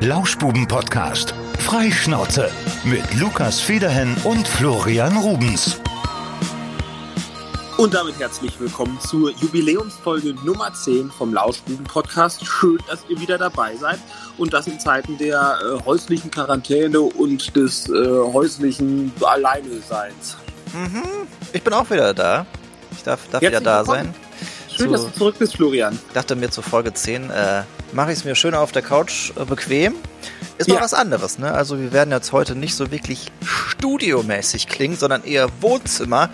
Lauschbuben-Podcast. Freischnauze. Mit Lukas Federhen und Florian Rubens. Und damit herzlich willkommen zur Jubiläumsfolge Nummer 10 vom Lauschbuben-Podcast. Schön, dass ihr wieder dabei seid und das in Zeiten der äh, häuslichen Quarantäne und des äh, häuslichen Alleineseins. Mhm. Ich bin auch wieder da. Ich darf, darf wieder da willkommen. sein. Schön, zu, dass du zurück bist, Florian. Ich dachte mir zu Folge 10, äh, mache ich es mir schön auf der Couch äh, bequem. Ist mal ja. was anderes, ne? Also wir werden jetzt heute nicht so wirklich studiomäßig klingen, sondern eher Wohnzimmer.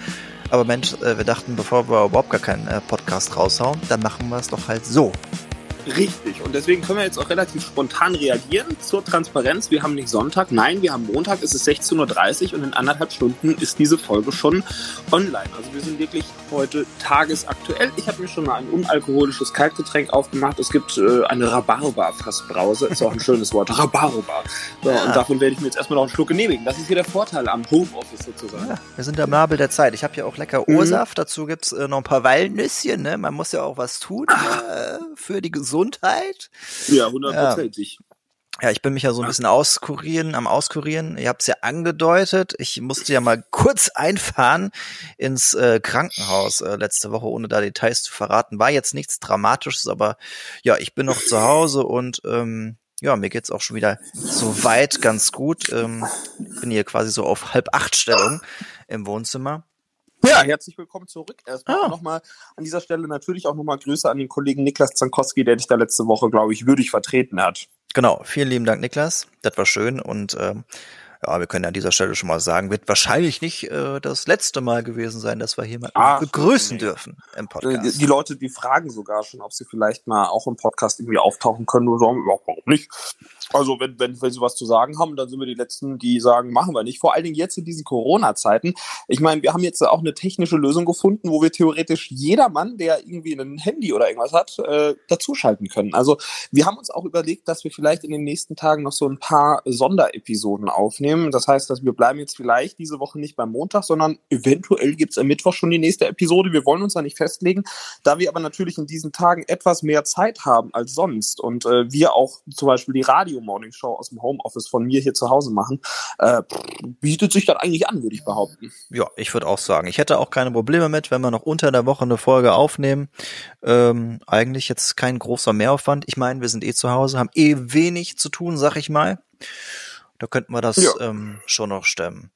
Aber Mensch, äh, wir dachten, bevor wir überhaupt gar keinen äh, Podcast raushauen, dann machen wir es doch halt so. Richtig. Und deswegen können wir jetzt auch relativ spontan reagieren zur Transparenz. Wir haben nicht Sonntag, nein, wir haben Montag, es ist 16.30 Uhr und in anderthalb Stunden ist diese Folge schon online. Also wir sind wirklich heute tagesaktuell. Ich habe mir schon mal ein unalkoholisches Kaltgetränk aufgemacht. Es gibt äh, eine Rhabarber-Fassbrause. Ist auch ein schönes Wort. Rhabarber. So, ja. Und davon werde ich mir jetzt erstmal noch einen Schluck genehmigen. Das ist hier der Vorteil am Homeoffice sozusagen. Ja, wir sind am Nabel der Zeit. Ich habe hier auch lecker O-Saft. Mhm. Dazu gibt's äh, noch ein paar Walnüsschen. Ne? Man muss ja auch was tun äh, für die Gesundheit. Gesundheit. Ja, hundertprozentig. Ja. ja, ich bin mich ja so ein bisschen auskurieren, am Auskurieren. Ihr habt es ja angedeutet. Ich musste ja mal kurz einfahren ins äh, Krankenhaus äh, letzte Woche, ohne da Details zu verraten. War jetzt nichts Dramatisches, aber ja, ich bin noch zu Hause und ähm, ja, mir geht's auch schon wieder so weit ganz gut. Ähm, bin hier quasi so auf halb acht Stellung im Wohnzimmer. Ja, herzlich willkommen zurück. Erstmal ah. nochmal an dieser Stelle natürlich auch nochmal Grüße an den Kollegen Niklas Zankowski, der dich da letzte Woche, glaube ich, würdig vertreten hat. Genau, vielen lieben Dank, Niklas. Das war schön und ähm, ja, wir können an dieser Stelle schon mal sagen, wird wahrscheinlich nicht äh, das letzte Mal gewesen sein, dass wir jemanden Ach, begrüßen nee. dürfen im Podcast. Die, die, Leute, die fragen sogar schon, ob sie vielleicht mal auch im Podcast irgendwie auftauchen können und sagen, ja, warum nicht? Also wenn, wenn, wenn sie was zu sagen haben, dann sind wir die Letzten, die sagen, machen wir nicht. Vor allen Dingen jetzt in diesen Corona-Zeiten. Ich meine, wir haben jetzt auch eine technische Lösung gefunden, wo wir theoretisch jedermann, der irgendwie ein Handy oder irgendwas hat, äh, dazuschalten können. Also wir haben uns auch überlegt, dass wir vielleicht in den nächsten Tagen noch so ein paar Sonderepisoden aufnehmen. Das heißt, dass wir bleiben jetzt vielleicht diese Woche nicht beim Montag, sondern eventuell gibt es am Mittwoch schon die nächste Episode. Wir wollen uns da nicht festlegen. Da wir aber natürlich in diesen Tagen etwas mehr Zeit haben als sonst und äh, wir auch zum Beispiel die Radio Radio Morning Show aus dem Homeoffice von mir hier zu Hause machen, äh, bietet sich das eigentlich an, würde ich behaupten. Ja, ich würde auch sagen, ich hätte auch keine Probleme mit, wenn wir noch unter der Woche eine Folge aufnehmen. Ähm, eigentlich jetzt kein großer Mehraufwand. Ich meine, wir sind eh zu Hause, haben eh wenig zu tun, sag ich mal. Da könnten wir das ja. ähm, schon noch stemmen.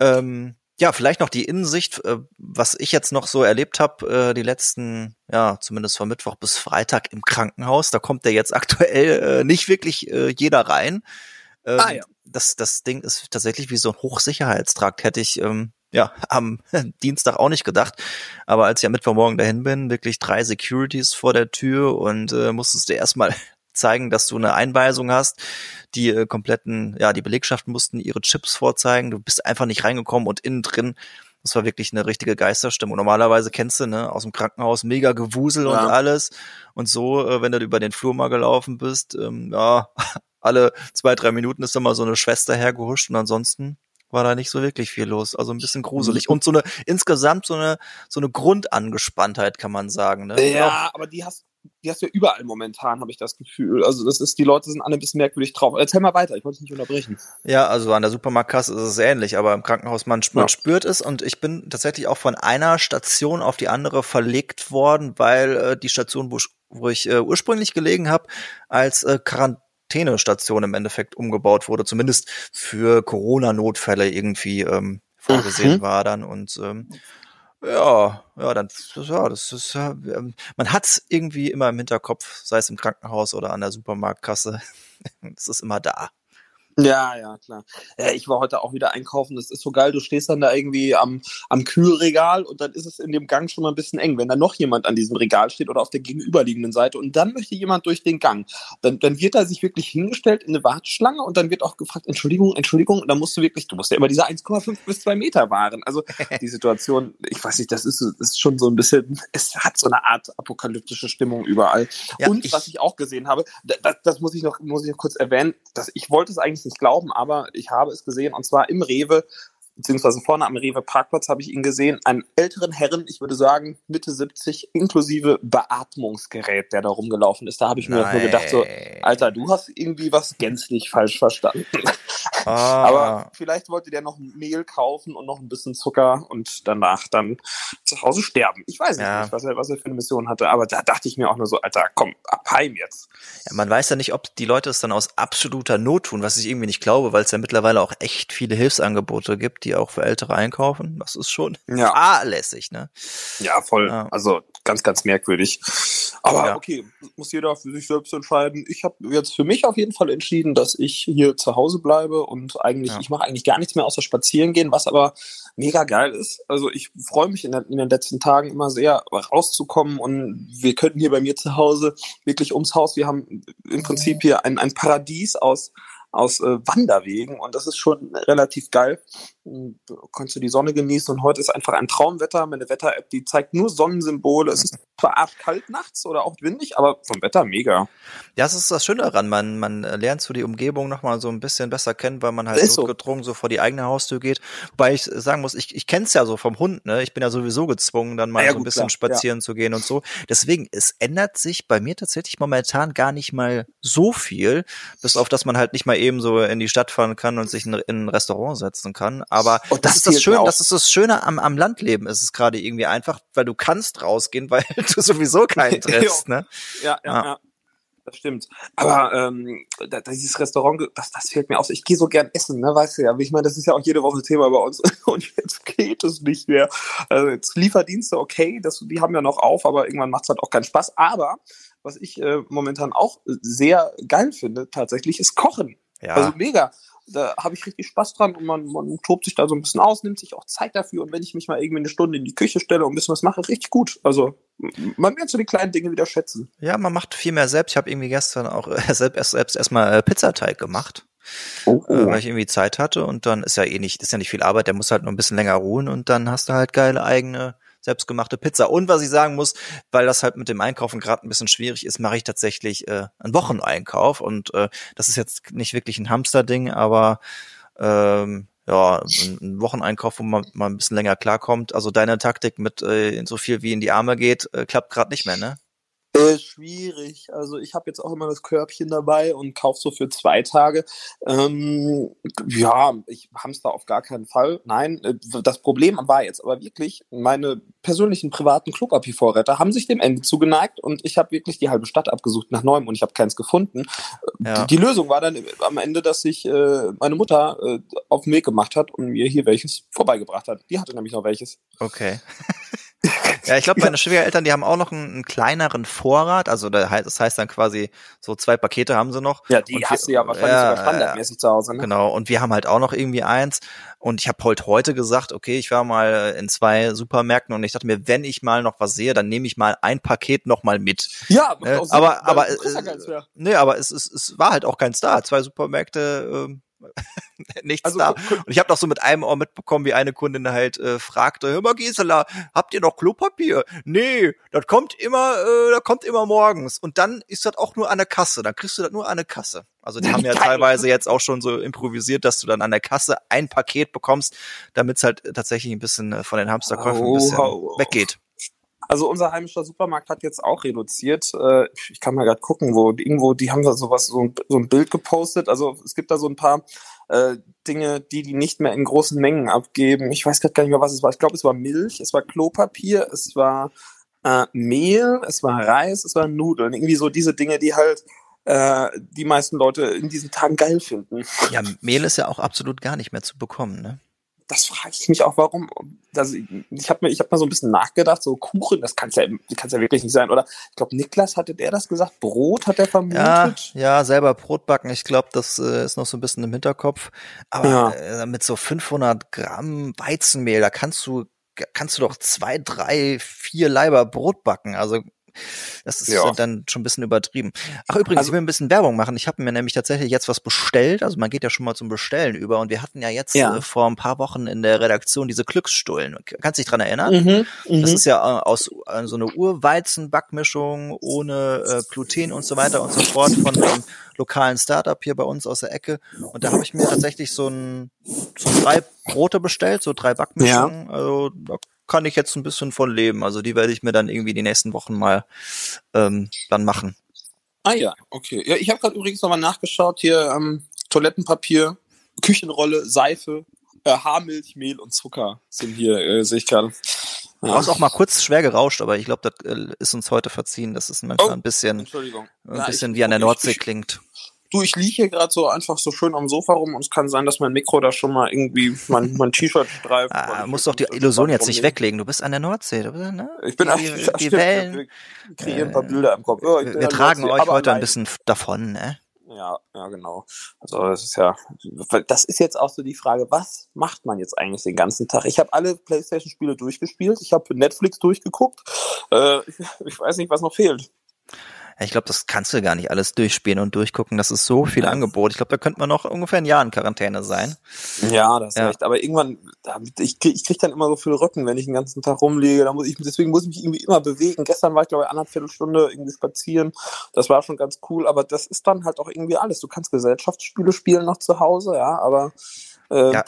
Ähm, ja, vielleicht noch die Innensicht, äh, was ich jetzt noch so erlebt habe, äh, die letzten, ja, zumindest von Mittwoch bis Freitag im Krankenhaus. Da kommt ja jetzt aktuell äh, nicht wirklich jeder rein. Ähm, ah, ja. das, das Ding ist tatsächlich wie so ein Hochsicherheitstrakt, hätte ich ähm, ja am Dienstag auch nicht gedacht. Aber als ich am Mittwochmorgen dahin bin, wirklich drei Securities vor der Tür und äh, musstest du erstmal zeigen, dass du eine Einweisung hast. Die äh, kompletten, ja, die Belegschaften mussten ihre Chips vorzeigen. Du bist einfach nicht reingekommen und innen drin, das war wirklich eine richtige Geisterstimmung. Normalerweise kennst du, ne, aus dem Krankenhaus mega Gewusel ja. und alles. Und so, äh, wenn du über den Flur mal gelaufen bist, ähm, ja, alle zwei, drei Minuten ist da mal so eine Schwester hergehuscht und ansonsten war da nicht so wirklich viel los. Also ein bisschen gruselig. Mhm. Und so eine, insgesamt so eine, so eine Grundangespanntheit, kann man sagen. Ne? Ja, aber die hast, die hast du ja überall momentan, habe ich das Gefühl. Also das ist, die Leute sind alle ein bisschen merkwürdig drauf. Erzähl mal weiter, ich wollte dich nicht unterbrechen. Ja, also an der Supermarktkasse ist es ähnlich, aber im Krankenhaus, man, man ja. spürt es und ich bin tatsächlich auch von einer Station auf die andere verlegt worden, weil äh, die Station, wo, wo ich äh, ursprünglich gelegen habe, als äh, Quarantänestation im Endeffekt umgebaut wurde, zumindest für Corona-Notfälle irgendwie ähm, vorgesehen mhm. war dann und ähm, ja, ja, dann, ja, das ist ja, ähm, man hat's irgendwie immer im Hinterkopf, sei es im Krankenhaus oder an der Supermarktkasse. Es ist immer da. Ja, ja, klar. Ja, ich war heute auch wieder einkaufen. Das ist so geil. Du stehst dann da irgendwie am, am Kühlregal und dann ist es in dem Gang schon mal ein bisschen eng. Wenn da noch jemand an diesem Regal steht oder auf der gegenüberliegenden Seite und dann möchte jemand durch den Gang, dann, dann wird er sich wirklich hingestellt in eine Warteschlange und dann wird auch gefragt, Entschuldigung, Entschuldigung. Und dann musst du wirklich, du musst ja immer diese 1,5 bis 2 Meter wahren. Also die Situation, ich weiß nicht, das ist, das ist schon so ein bisschen, es hat so eine Art apokalyptische Stimmung überall. Ja, und ich, was ich auch gesehen habe, das, das muss ich noch, muss ich noch kurz erwähnen, dass ich wollte es eigentlich nicht glauben, aber ich habe es gesehen und zwar im Rewe beziehungsweise vorne am Rewe Parkplatz habe ich ihn gesehen, einen älteren Herren, ich würde sagen Mitte 70, inklusive Beatmungsgerät, der da rumgelaufen ist. Da habe ich mir nur gedacht, so, Alter, du hast irgendwie was gänzlich falsch verstanden. Ah. Aber vielleicht wollte der noch Mehl kaufen und noch ein bisschen Zucker und danach dann zu Hause sterben. Ich weiß ja. nicht, was er, was er für eine Mission hatte, aber da dachte ich mir auch nur so, Alter, komm, abheim jetzt. Ja, man weiß ja nicht, ob die Leute es dann aus absoluter Not tun, was ich irgendwie nicht glaube, weil es ja mittlerweile auch echt viele Hilfsangebote gibt, die auch für Ältere einkaufen. Das ist schon ja. fahrlässig, ne? Ja, voll. Ja. Also ganz, ganz merkwürdig. Aber ja. okay, muss jeder für sich selbst entscheiden. Ich habe jetzt für mich auf jeden Fall entschieden, dass ich hier zu Hause bleibe und eigentlich, ich mache eigentlich gar nichts mehr außer spazieren gehen, was aber mega geil ist. Also ich freue mich in, der, in, den letzten Tagen immer sehr rauszukommen und wir könnten hier bei mir zu Hause wirklich ums Haus, wir haben im Prinzip hier ein, ein Paradies aus aus äh, Wanderwegen und das ist schon relativ geil. Du kannst du die Sonne genießen und heute ist einfach ein Traumwetter. Meine Wetter-App, die zeigt nur Sonnensymbole. Es ist zwar kalt nachts oder auch windig, aber vom Wetter mega. Ja, das ist das Schöne daran. Man, man lernt so die Umgebung nochmal so ein bisschen besser kennen, weil man halt so. so vor die eigene Haustür geht. Wobei ich sagen muss, ich, ich kenne es ja so vom Hund, ne? Ich bin ja sowieso gezwungen, dann mal ja, so ein bisschen klar, spazieren ja. zu gehen und so. Deswegen, es ändert sich bei mir tatsächlich momentan gar nicht mal so viel, bis auf dass man halt nicht mal eben so in die Stadt fahren kann und sich in, in ein Restaurant setzen kann. Aber das, das, ist das Schöne, das ist das Schöne am, am Landleben ist es gerade irgendwie einfach, weil du kannst rausgehen, weil du sowieso keinen triffst, ne? Ja, ja, ja. ja. Das stimmt. Aber ähm, dieses Restaurant, das, das fehlt mir aus. Ich gehe so gern essen, ne, weißt du ja. Ich meine, das ist ja auch jede Woche Thema bei uns. Und jetzt geht es nicht mehr. Also jetzt Lieferdienste, okay, das, die haben ja noch auf, aber irgendwann macht es halt auch keinen Spaß. Aber was ich äh, momentan auch sehr geil finde, tatsächlich, ist Kochen. Ja. Also mega. Da habe ich richtig Spaß dran und man, man tobt sich da so ein bisschen aus, nimmt sich auch Zeit dafür. Und wenn ich mich mal irgendwie eine Stunde in die Küche stelle und ein bisschen was mache, richtig gut. Also man wird so die kleinen Dinge wieder schätzen. Ja, man macht viel mehr selbst. Ich habe irgendwie gestern auch äh, selbst, selbst erstmal äh, Pizzateig gemacht. Oh, oh. Äh, weil ich irgendwie Zeit hatte und dann ist ja eh nicht, ist ja nicht viel Arbeit, der muss halt nur ein bisschen länger ruhen und dann hast du halt geile eigene selbstgemachte Pizza. Und was ich sagen muss, weil das halt mit dem Einkaufen gerade ein bisschen schwierig ist, mache ich tatsächlich äh, einen Wocheneinkauf. Und äh, das ist jetzt nicht wirklich ein Hamster-Ding, aber ähm, ja, ein Wocheneinkauf, wo man mal ein bisschen länger klarkommt. Also deine Taktik mit äh, so viel wie in die Arme geht, äh, klappt gerade nicht mehr, ne? Äh, schwierig. Also ich habe jetzt auch immer das Körbchen dabei und kaufe so für zwei Tage. Ähm, ja, ich hamster auf gar keinen Fall. Nein, äh, das Problem war jetzt aber wirklich, meine persönlichen privaten Klopapiervorräte haben sich dem Ende zugeneigt und ich habe wirklich die halbe Stadt abgesucht nach neuem und ich habe keins gefunden. Ja. Die, die, Lösung war dann am Ende, dass sich äh, meine Mutter äh, auf den Weg gemacht hat und mir hier welches vorbeigebracht hat. Die hatte nämlich noch welches. Okay. Ja, ich glaube, meine Schwiegereltern, die haben auch noch einen, einen, kleineren Vorrat. Also das heißt dann quasi, so zwei Pakete haben sie noch. Ja, die und hast wir, du ja wahrscheinlich ja, sogar standardmäßig zu Hause. Ne? Genau, und wir haben halt auch noch irgendwie eins. Und ich habe heute heute gesagt, okay, ich war mal in zwei Supermärkten und ich dachte mir, wenn ich mal noch was sehe, dann nehme ich mal ein Paket noch mal mit. Ja, äh, aber aber äh, nee, aber es, es, es war halt auch keins da. Zwei Supermärkte äh, nichts also, da. Und ich habe doch so mit einem Ohr mitbekommen, wie eine Kundin halt äh, fragte, hör mal Gisela, habt ihr noch Klopapier? Nee, das kommt immer, äh, das kommt immer morgens. Und dann ist das auch nur an der Kasse. Dann kriegst du das nur an der Kasse. Also die haben ja teilweise jetzt auch schon so improvisiert, dass du dann an der Kasse ein Paket bekommst, damit es halt tatsächlich ein bisschen äh, von den Hamsterkäufen ein bisschen oh, weggeht. Also unser heimischer Supermarkt hat jetzt auch reduziert. Äh, ich kann mal gerade gucken, wo irgendwo, die haben da sowas, so ein, so ein Bild gepostet. Also es gibt da so ein paar äh, Dinge, die die nicht mehr in großen Mengen abgeben. Ich weiß gerade gar nicht mehr, was es war. Ich glaube, es war Milch, es war Klopapier, es war äh, Mehl, es war Reis, es war Nudeln. Irgendwie so diese Dinge, die halt äh, die meisten Leute in diesen Tagen geil finden. Ja, Mehl ist ja auch absolut gar nicht mehr zu bekommen, ne? Das frage ich mich auch, warum. Also ich habe mir, ich habe mal so ein bisschen nachgedacht, so Kuchen, das kann ja, kann's ja wirklich nicht sein, oder? Ich glaube, Niklas hatte der das gesagt, Brot hat er vermutet. Ja, ja, selber Brot backen. Ich glaube, das äh, ist noch so ein bisschen im Hinterkopf. Aber ja. äh, mit so 500 Gramm Weizenmehl, da kannst du kannst du doch zwei, drei, vier Leiber Brot backen. Also Das ist ja. dann schon ein bisschen übertrieben. Ach übrigens, also, ich will ein bisschen Werbung machen. Ich habe mir nämlich tatsächlich jetzt was bestellt. Also man geht ja schon mal zum Bestellen über. Und wir hatten ja jetzt ja. Äh, vor ein paar Wochen in der Redaktion diese Glücksstullen. Kannst du dich dran erinnern? Mhm, das mhm. ist ja äh, aus äh, so eine Urweizen-Backmischung ohne äh, Gluten und so weiter und so fort von einem lokalen Startup hier bei uns aus der Ecke. Und da habe ich mir tatsächlich so ein so drei Brote bestellt, so drei Backmischungen. Ja. Also da kann ich jetzt ein bisschen von leben. Also die werde ich mir dann irgendwie die nächsten Wochen mal ähm, dann machen. Ah ja, okay. Ja, ich habe gerade übrigens nochmal nachgeschaut hier ähm, Toilettenpapier, Küchenrolle, Seife, äh, Haarmilch, Mehl und Zucker sind hier, äh, sehe ich gerade. Du hast auch mal kurz schwer gerauscht, aber ich glaube, das äh, ist uns heute verziehen. Das ist manchmal oh, ein bisschen, ein bisschen ich, wie an der Nordsee ich, klingt. Du, ich liege hier gerade so einfach so schön am Sofa rum und es kann sein, dass mein Mikro da schon mal irgendwie mein, mein T-Shirt streift. Ah, musst doch die Illusion jetzt nicht weglegen. Du bist an der Nordsee, du bist, ne? Ich bin die, die, die Wellen. Wir kreieren ein paar Bilder im Kopf. Ja, wir, wir tragen euch heute allein. ein bisschen davon, ne? Ja, ja, genau. Also das ist ja, das ist jetzt auch so die Frage, was macht man jetzt eigentlich den ganzen Tag? Ich habe alle PlayStation-Spiele durchgespielt, ich habe Netflix durchgeguckt. Äh, ich weiß nicht, was noch fehlt. Ich glaube, das kannst du gar nicht alles durchspielen und durchgucken. Das ist so viel Angebot. Ich glaube, da könnte man noch ungefähr ein Jahr in Quarantäne sein. Ja, das ist ja. recht. Aber irgendwann, ich krieg, ich krieg dann immer so viel Rücken, wenn ich den ganzen Tag rumliege. Da muss ich, deswegen muss ich mich irgendwie immer bewegen. Gestern war ich, glaube ich, anderthalb Stunde irgendwie spazieren. Das war schon ganz cool. Aber das ist dann halt auch irgendwie alles. Du kannst Gesellschaftsspiele spielen noch zu Hause, ja, aber äh, ja.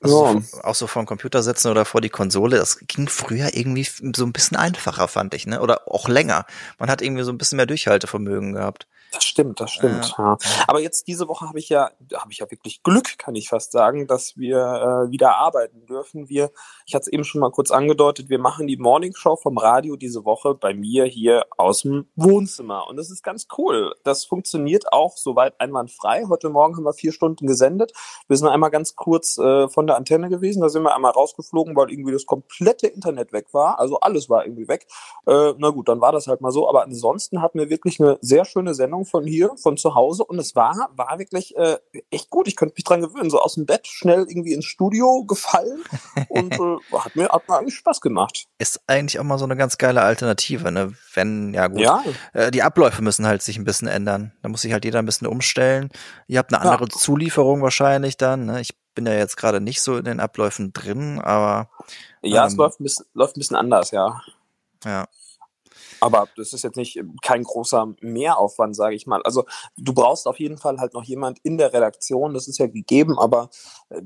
Also ja. so, auch so vor den Computer setzen oder vor die Konsole, das ging früher irgendwie so ein bisschen einfacher, fand ich, ne? Oder auch länger. Man hat irgendwie so ein bisschen mehr Durchhaltevermögen gehabt. Das stimmt, das stimmt. Ja. ja. Aber jetzt diese Woche habe ich ja, habe ich ja wirklich Glück, kann ich fast sagen, dass wir äh, wieder arbeiten dürfen. Wir, ich hatte es eben schon mal kurz angedeutet, wir machen die Morning Show vom Radio diese Woche bei mir hier aus dem Wohnzimmer. Und das ist ganz cool. Das funktioniert auch soweit einwandfrei. Heute Morgen haben wir vier Stunden gesendet. Wir sind einmal ganz kurz äh, von der Antenne gewesen. Da sind wir einmal rausgeflogen, weil irgendwie das komplette Internet weg war. Also alles war irgendwie weg. Äh, na gut, dann war das halt mal so. Aber ansonsten hatten wir wirklich eine sehr schöne Sendung von hier, von zu Hause. Und es war, war wirklich äh, echt gut. Ich könnte mich dran gewöhnen. So aus dem Bett schnell irgendwie ins Studio gefallen und äh, hat, mir, hat mir eigentlich Spaß gemacht. Ist eigentlich auch mal so eine ganz geile Alternative, ne? Wenn, ja gut, ja. Äh, die Abläufe müssen halt sich ein bisschen ändern. Da muss sich halt jeder ein bisschen umstellen. Ihr habt eine andere ja. Zulieferung wahrscheinlich dann. Ne? Ich bin ja jetzt gerade nicht so in den Abläufen drin, aber. Ja, ähm, es läuft ein, bisschen, läuft ein bisschen anders, ja. Ja. Aber das ist jetzt nicht kein großer Mehraufwand, sage ich mal. Also du brauchst auf jeden Fall halt noch jemand in der Redaktion, das ist ja gegeben, aber äh,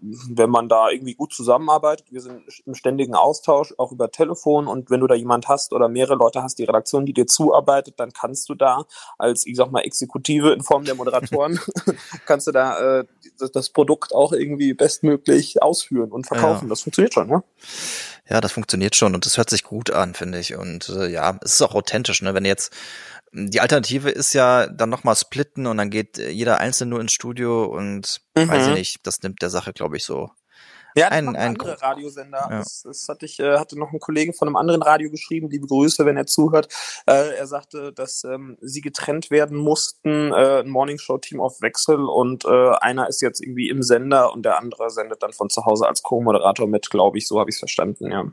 wenn man da irgendwie gut zusammenarbeitet, wir sind im ständigen Austausch, auch über Telefon und wenn du da jemand hast oder mehrere Leute hast, die Redaktion, die dir zuarbeitet, dann kannst du da als, ich sag mal, Exekutive in Form der Moderatoren, kannst du da äh, das Produkt auch irgendwie bestmöglich ausführen und verkaufen. Ja. Das funktioniert schon, ne? Ja, das funktioniert schon und das hört sich gut an, finde ich. Und äh, ja, es ist auch authentisch, ne? Wenn jetzt die Alternative ist ja dann nochmal splitten und dann geht jeder einzeln nur ins Studio und mhm. weiß ich mhm. nicht, das nimmt der Sache, glaube ich, so ja, ein, ein andere Radiosender. Ja. Das, das hatte ich, äh, hatte noch ein Kollege von einem anderen Radio geschrieben, liebe Grüße, wenn er zuhört. Äh, er sagte, dass ähm, sie getrennt werden mussten, äh, ein Morningshow-Team auf Wechsel und äh, einer ist jetzt irgendwie im Sender und der andere sendet dann von zu Hause als Co-Moderator mit, glaube ich, so habe ich es verstanden, ja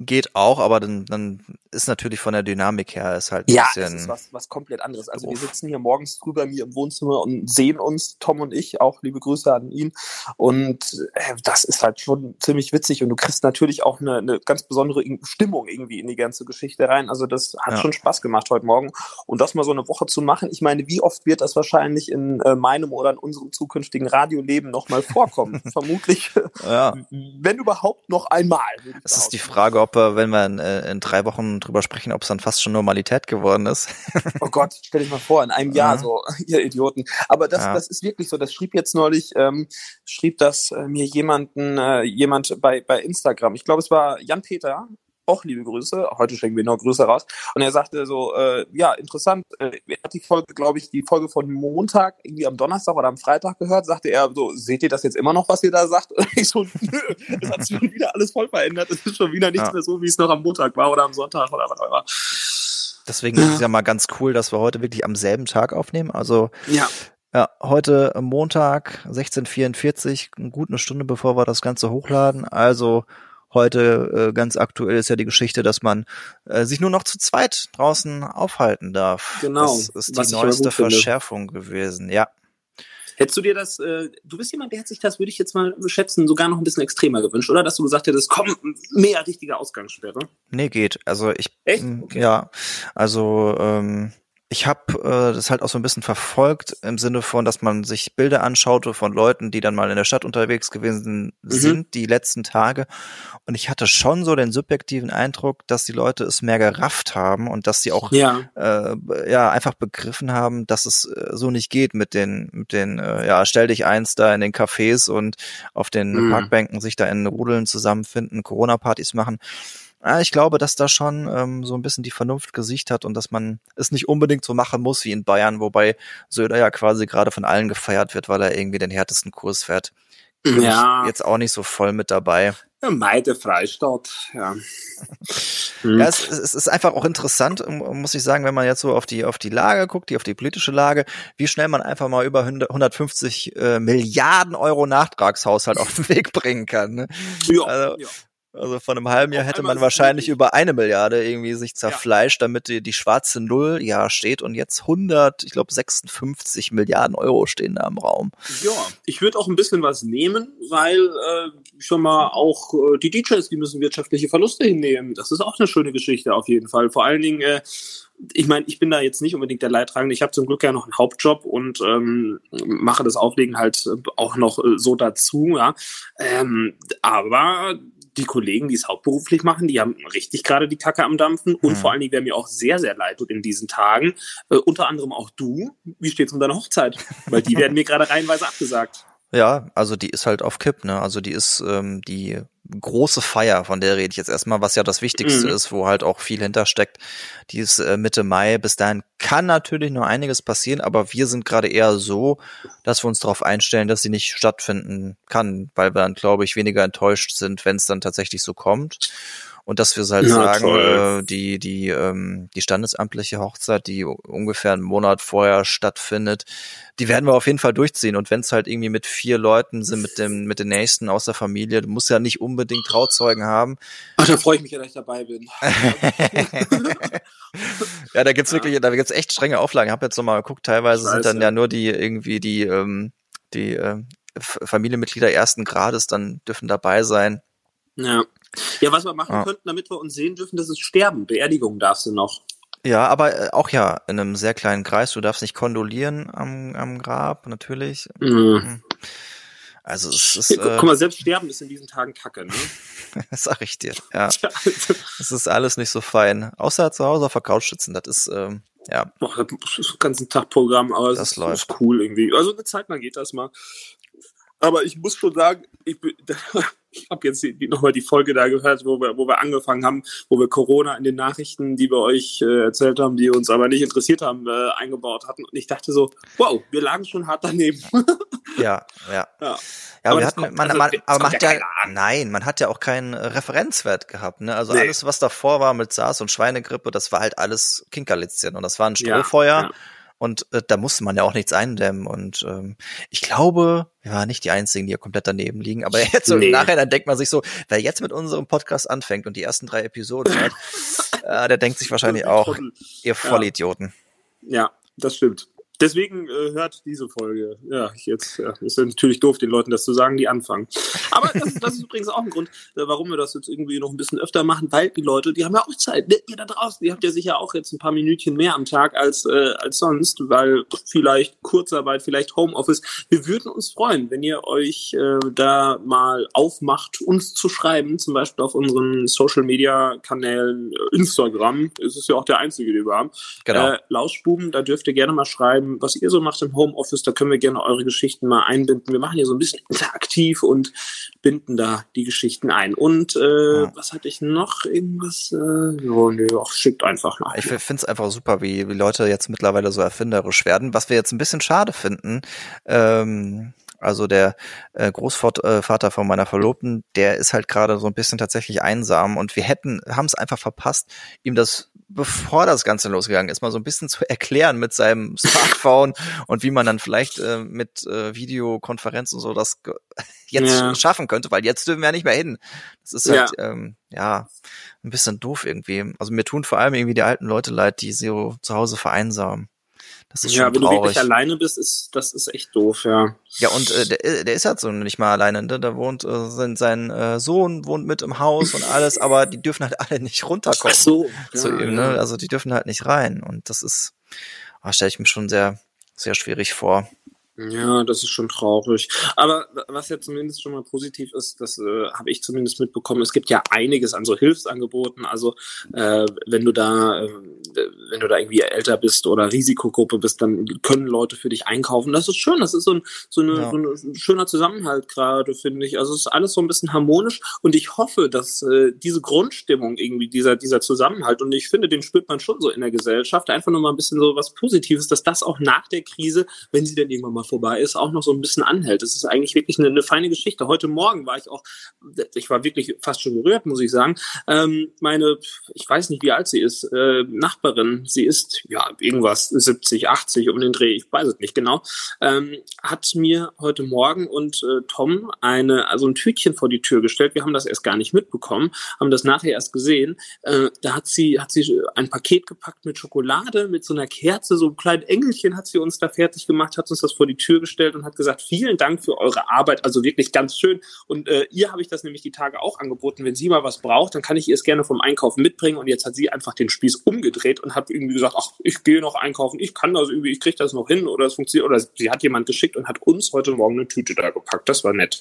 geht auch, aber dann, dann ist natürlich von der Dynamik her ist halt ein ja, bisschen. Ja, das ist was, was komplett anderes. Also Uff. wir sitzen hier morgens früh bei mir im Wohnzimmer und sehen uns, Tom und ich, auch liebe Grüße an ihn. Und äh, das ist halt schon ziemlich witzig und du kriegst natürlich auch eine, eine ganz besondere Stimmung irgendwie in die ganze Geschichte rein. Also das hat ja. schon Spaß gemacht heute Morgen. Und das mal so eine Woche zu machen, ich meine, wie oft wird das wahrscheinlich in äh, meinem oder in unserem zukünftigen Radioleben nochmal vorkommen? Vermutlich, ja. wenn überhaupt noch einmal. Es ist die Frage, ob ob wenn wir in, äh, in drei Wochen drüber sprechen, ob es dann fast schon Normalität geworden ist. oh Gott, stell dich mal vor, in einem Jahr ja. so, ihr Idioten. Aber das, ja. das ist wirklich so. Das schrieb jetzt neulich, ähm, schrieb das äh, mir jemanden, äh, jemand bei, bei Instagram. Ich glaube, es war Jan Peter, auch liebe Grüße. Heute schenken wir noch Grüße raus. Und er sagte so, äh, ja, interessant. Äh, er hat die Folge, glaube ich, die Folge von Montag irgendwie am Donnerstag oder am Freitag gehört. Sagte er so, seht ihr das jetzt immer noch, was ihr da sagt? Und ich so, nö, es hat sich schon wieder alles voll verändert. Es ist schon wieder nichts ja. mehr so, wie es noch am Montag war oder am Sonntag oder was auch immer. Deswegen ist es ja mal ganz cool, dass wir heute wirklich am selben Tag aufnehmen. Also ja. Ja, heute Montag 1644, gut eine Stunde bevor wir das Ganze hochladen. Also heute äh, ganz aktuell ist ja die Geschichte, dass man äh, sich nur noch zu zweit draußen aufhalten darf. Genau. Das ist die neueste Verschärfung gewesen, ja. Hättest du dir das, äh, du bist jemand, der hat sich das, würde ich jetzt mal schätzen, sogar noch ein bisschen extremer gewünscht, oder? Dass du gesagt hättest, komm, mehr richtige Ausgangssperre. Nee, geht. Also ich, Echt? Okay. ja, also ähm, ich habe äh, das halt auch so ein bisschen verfolgt im Sinne von, dass man sich Bilder anschaute von Leuten, die dann mal in der Stadt unterwegs gewesen mhm. sind, mhm. die letzten Tage. Und ich hatte schon so den subjektiven Eindruck, dass die Leute es mehr gerafft haben und dass sie auch ja, äh, ja einfach begriffen haben, dass es äh, so nicht geht mit den, mit den, äh, ja, stell dich eins da in den Cafés und auf den mhm. Parkbänken sich da in Rudeln zusammenfinden, Corona-Partys machen ich glaube, dass da schon ähm, so ein bisschen die Vernunft gesiegt hat und dass man es nicht unbedingt so machen muss wie in Bayern, wobei Söder ja quasi gerade von allen gefeiert wird, weil er irgendwie den härtesten Kurs fährt. Bin ja. jetzt auch nicht so voll mit dabei. Ja, Meide Freistaat, ja. ja, es, es, ist einfach auch interessant, muss ich sagen, wenn man jetzt so auf die, auf die Lage guckt, die auf die politische Lage, wie schnell man einfach mal über 150 äh, Milliarden Euro Nachtragshaushalt auf den Weg bringen kann. Ne? Ja, also, ja. Also von einem halben Jahr hätte man wahrscheinlich über eine Milliarde irgendwie sich zerfleischt, ja. damit die, die schwarze Null ja steht und jetzt 100, ich glaube 56 Milliarden Euro stehen da im Raum. Ja, ich würde auch ein bisschen was nehmen, weil äh, schon mal auch äh, die DJs, die müssen wirtschaftliche Verluste hinnehmen. Das ist auch eine schöne Geschichte auf jeden Fall. Vor allen Dingen äh, ich meine, ich bin da jetzt nicht unbedingt der Leidtragende. Ich habe zum Glück ja noch einen Hauptjob und ähm, mache das Auflegen halt auch noch äh, so dazu. Ja. Ähm, aber die Kollegen, die es hauptberuflich machen, die haben richtig gerade die Kacke am Dampfen. Und mhm. vor allen Dingen, wer mir auch sehr, sehr leid tut in diesen Tagen, äh, unter anderem auch du. Wie steht's um deine Hochzeit? Weil die werden mir gerade reihenweise abgesagt. Ja, also die ist halt auf Kipp, ne? Also die ist ähm, die große Feier, von der rede ich jetzt erstmal, was ja das Wichtigste mhm. ist, wo halt auch viel hintersteckt. Die ist äh, Mitte Mai. Bis dahin kann natürlich noch einiges passieren, aber wir sind gerade eher so, dass wir uns darauf einstellen, dass sie nicht stattfinden kann, weil wir dann, glaube ich, weniger enttäuscht sind, wenn es dann tatsächlich so kommt und dass wir halt ja, sagen, äh, die die ähm, die standesamtliche Hochzeit, die ungefähr einen Monat vorher stattfindet, die werden wir auf jeden Fall durchziehen und wenn es halt irgendwie mit vier Leuten sind, mit dem mit den nächsten aus der Familie, du musst ja nicht unbedingt Trauzeugen haben. Ach, da freue ich mich ja, dass ich dabei bin. ja, da gibt's ja. wirklich, da gibt's echt strenge Auflagen. Ich habe jetzt nochmal geguckt, teilweise Scheiße. sind dann ja nur die irgendwie die ähm, die äh, Familienmitglieder ersten Grades dann dürfen dabei sein. Ja. Ja, was wir machen ja. könnten, damit wir uns sehen dürfen, das ist Sterben. Beerdigung darfst du noch. Ja, aber äh, auch ja in einem sehr kleinen Kreis. Du darfst nicht kondolieren am, am Grab, natürlich. Mhm. Also es ist. Äh, Guck mal, selbst Sterben ist in diesen Tagen Kacke, ne? das sag ich dir. Ja. Also es ist alles nicht so fein. Außer zu Hause auf der Couch sitzen, das ist ähm, ja. Boah, das ist ganzen Tag Programm, aber das, das läuft. ist cool irgendwie. Also eine Zeit lang geht das mal. Aber ich muss schon sagen, ich ich habe jetzt nochmal die Folge da gehört, wo wir, wo wir angefangen haben, wo wir Corona in den Nachrichten, die wir euch äh, erzählt haben, die uns aber nicht interessiert haben, äh, eingebaut hatten. Und ich dachte so, wow, wir lagen schon hart daneben. ja, ja. Ja, ja aber wir hatten, kommt, man, also, man, aber man hat ja, nein, man hat ja auch keinen Referenzwert gehabt. Ne? Also nee. alles, was davor war mit SARS und Schweinegrippe, das war halt alles Kinkerlitzchen und das war ein Strohfeuer. Ja, ja. Und äh, da musste man ja auch nichts eindämmen. Und ähm, ich glaube, wir waren nicht die Einzigen, die ja komplett daneben liegen. Aber jetzt so nee. im Nachhinein denkt man sich so, wer jetzt mit unserem Podcast anfängt und die ersten drei Episoden hat, äh, der denkt sich wahrscheinlich auch, ihr Vollidioten. Ja, ja das stimmt. Deswegen äh, hört diese Folge. Ja, jetzt ja, ist natürlich doof, den Leuten das zu sagen, die anfangen. Aber das, das ist übrigens auch ein Grund, äh, warum wir das jetzt irgendwie noch ein bisschen öfter machen, weil die Leute, die haben ja auch Zeit. Ne? Ihr da draußen, ihr habt ja sicher auch jetzt ein paar Minütchen mehr am Tag als, äh, als sonst, weil vielleicht Kurzarbeit, vielleicht Homeoffice. Wir würden uns freuen, wenn ihr euch äh, da mal aufmacht, uns zu schreiben, zum Beispiel auf unseren Social Media Kanälen, äh, Instagram, ist es ja auch der einzige, den wir haben. Genau. Äh, Lauschbuben, da dürft ihr gerne mal schreiben, was ihr so macht im Homeoffice. Da können wir gerne eure Geschichten mal einbinden. Wir machen hier so ein bisschen interaktiv und binden da die Geschichten ein. Und äh, ja. was hatte ich noch? Irgendwas? Äh, oh, nee, ach, schickt einfach nach. Ich finde es einfach super, wie, wie Leute jetzt mittlerweile so erfinderisch werden. Was wir jetzt ein bisschen schade finden, ähm, Also der äh, Großvater von meiner Verlobten, der ist halt gerade so ein bisschen tatsächlich einsam und wir hätten, haben es einfach verpasst, ihm das bevor das Ganze losgegangen ist, mal so ein bisschen zu erklären mit seinem Smartphone und wie man dann vielleicht äh, mit äh, Videokonferenzen so das jetzt ja. schaffen könnte, weil jetzt dürfen wir ja nicht mehr hin. Das ist halt, ja. Ähm, ja, ein bisschen doof irgendwie. Also mir tun vor allem irgendwie die alten Leute leid, die so zu Hause vereinsamen. Das ist ja, schon wenn traurig. du wirklich alleine bist, ist das ist echt doof, ja. Ja, und äh, der, der ist halt so nicht mal alleine, ne? Da wohnt äh, sein, sein äh, Sohn wohnt mit im Haus und alles, aber die dürfen halt alle nicht runterkommen. Ach so. Zu ja, ihm, ne? Also die dürfen halt nicht rein. Und das ist, oh, stelle ich mir schon sehr, sehr schwierig vor. Ja, das ist schon traurig. Aber was ja zumindest schon mal positiv ist, das äh, habe ich zumindest mitbekommen. Es gibt ja einiges an so Hilfsangeboten. Also äh, wenn du da, äh, wenn du da irgendwie älter bist oder Risikogruppe bist, dann können Leute für dich einkaufen. Das ist schön. Das ist so ein, so, eine, ja. so ein schöner Zusammenhalt gerade, finde ich. Also es ist alles so ein bisschen harmonisch und ich hoffe, dass äh, diese Grundstimmung irgendwie dieser dieser Zusammenhalt und ich finde, den spürt man schon so in der Gesellschaft. Einfach nur mal ein bisschen so was Positives, dass das auch nach der Krise, wenn sie dann irgendwann mal vorbei ist, auch noch so ein bisschen anhält. Das ist eigentlich wirklich eine, eine feine Geschichte. Heute Morgen war ich auch, ich war wirklich fast schon gerührt, muss ich sagen. Ähm, meine, ich weiß nicht, wie alt sie ist, äh, Nachbarin, sie ist ja irgendwas 70, 80 um den Dreh, ich weiß es nicht genau, ähm, hat mir heute Morgen und äh, Tom eine, also ein Tütchen vor die Tür gestellt. Wir haben das erst gar nicht mitbekommen, haben das nachher erst gesehen. Äh, da hat sie, hat sie ein Paket gepackt mit Schokolade, mit so einer Kerze, so ein kleines Engelchen hat sie uns da fertig gemacht, hat uns das vor die Tür gestellt und hat gesagt, vielen Dank für eure Arbeit, also wirklich ganz schön. Und äh, ihr habe ich das nämlich die Tage auch angeboten. Wenn sie mal was braucht, dann kann ich ihr es gerne vom Einkaufen mitbringen. Und jetzt hat sie einfach den Spieß umgedreht und hat irgendwie gesagt, ach, ich gehe noch einkaufen, ich kann das irgendwie, ich kriege das noch hin oder es funktioniert. Oder sie hat jemand geschickt und hat uns heute Morgen eine Tüte da gepackt. Das war nett.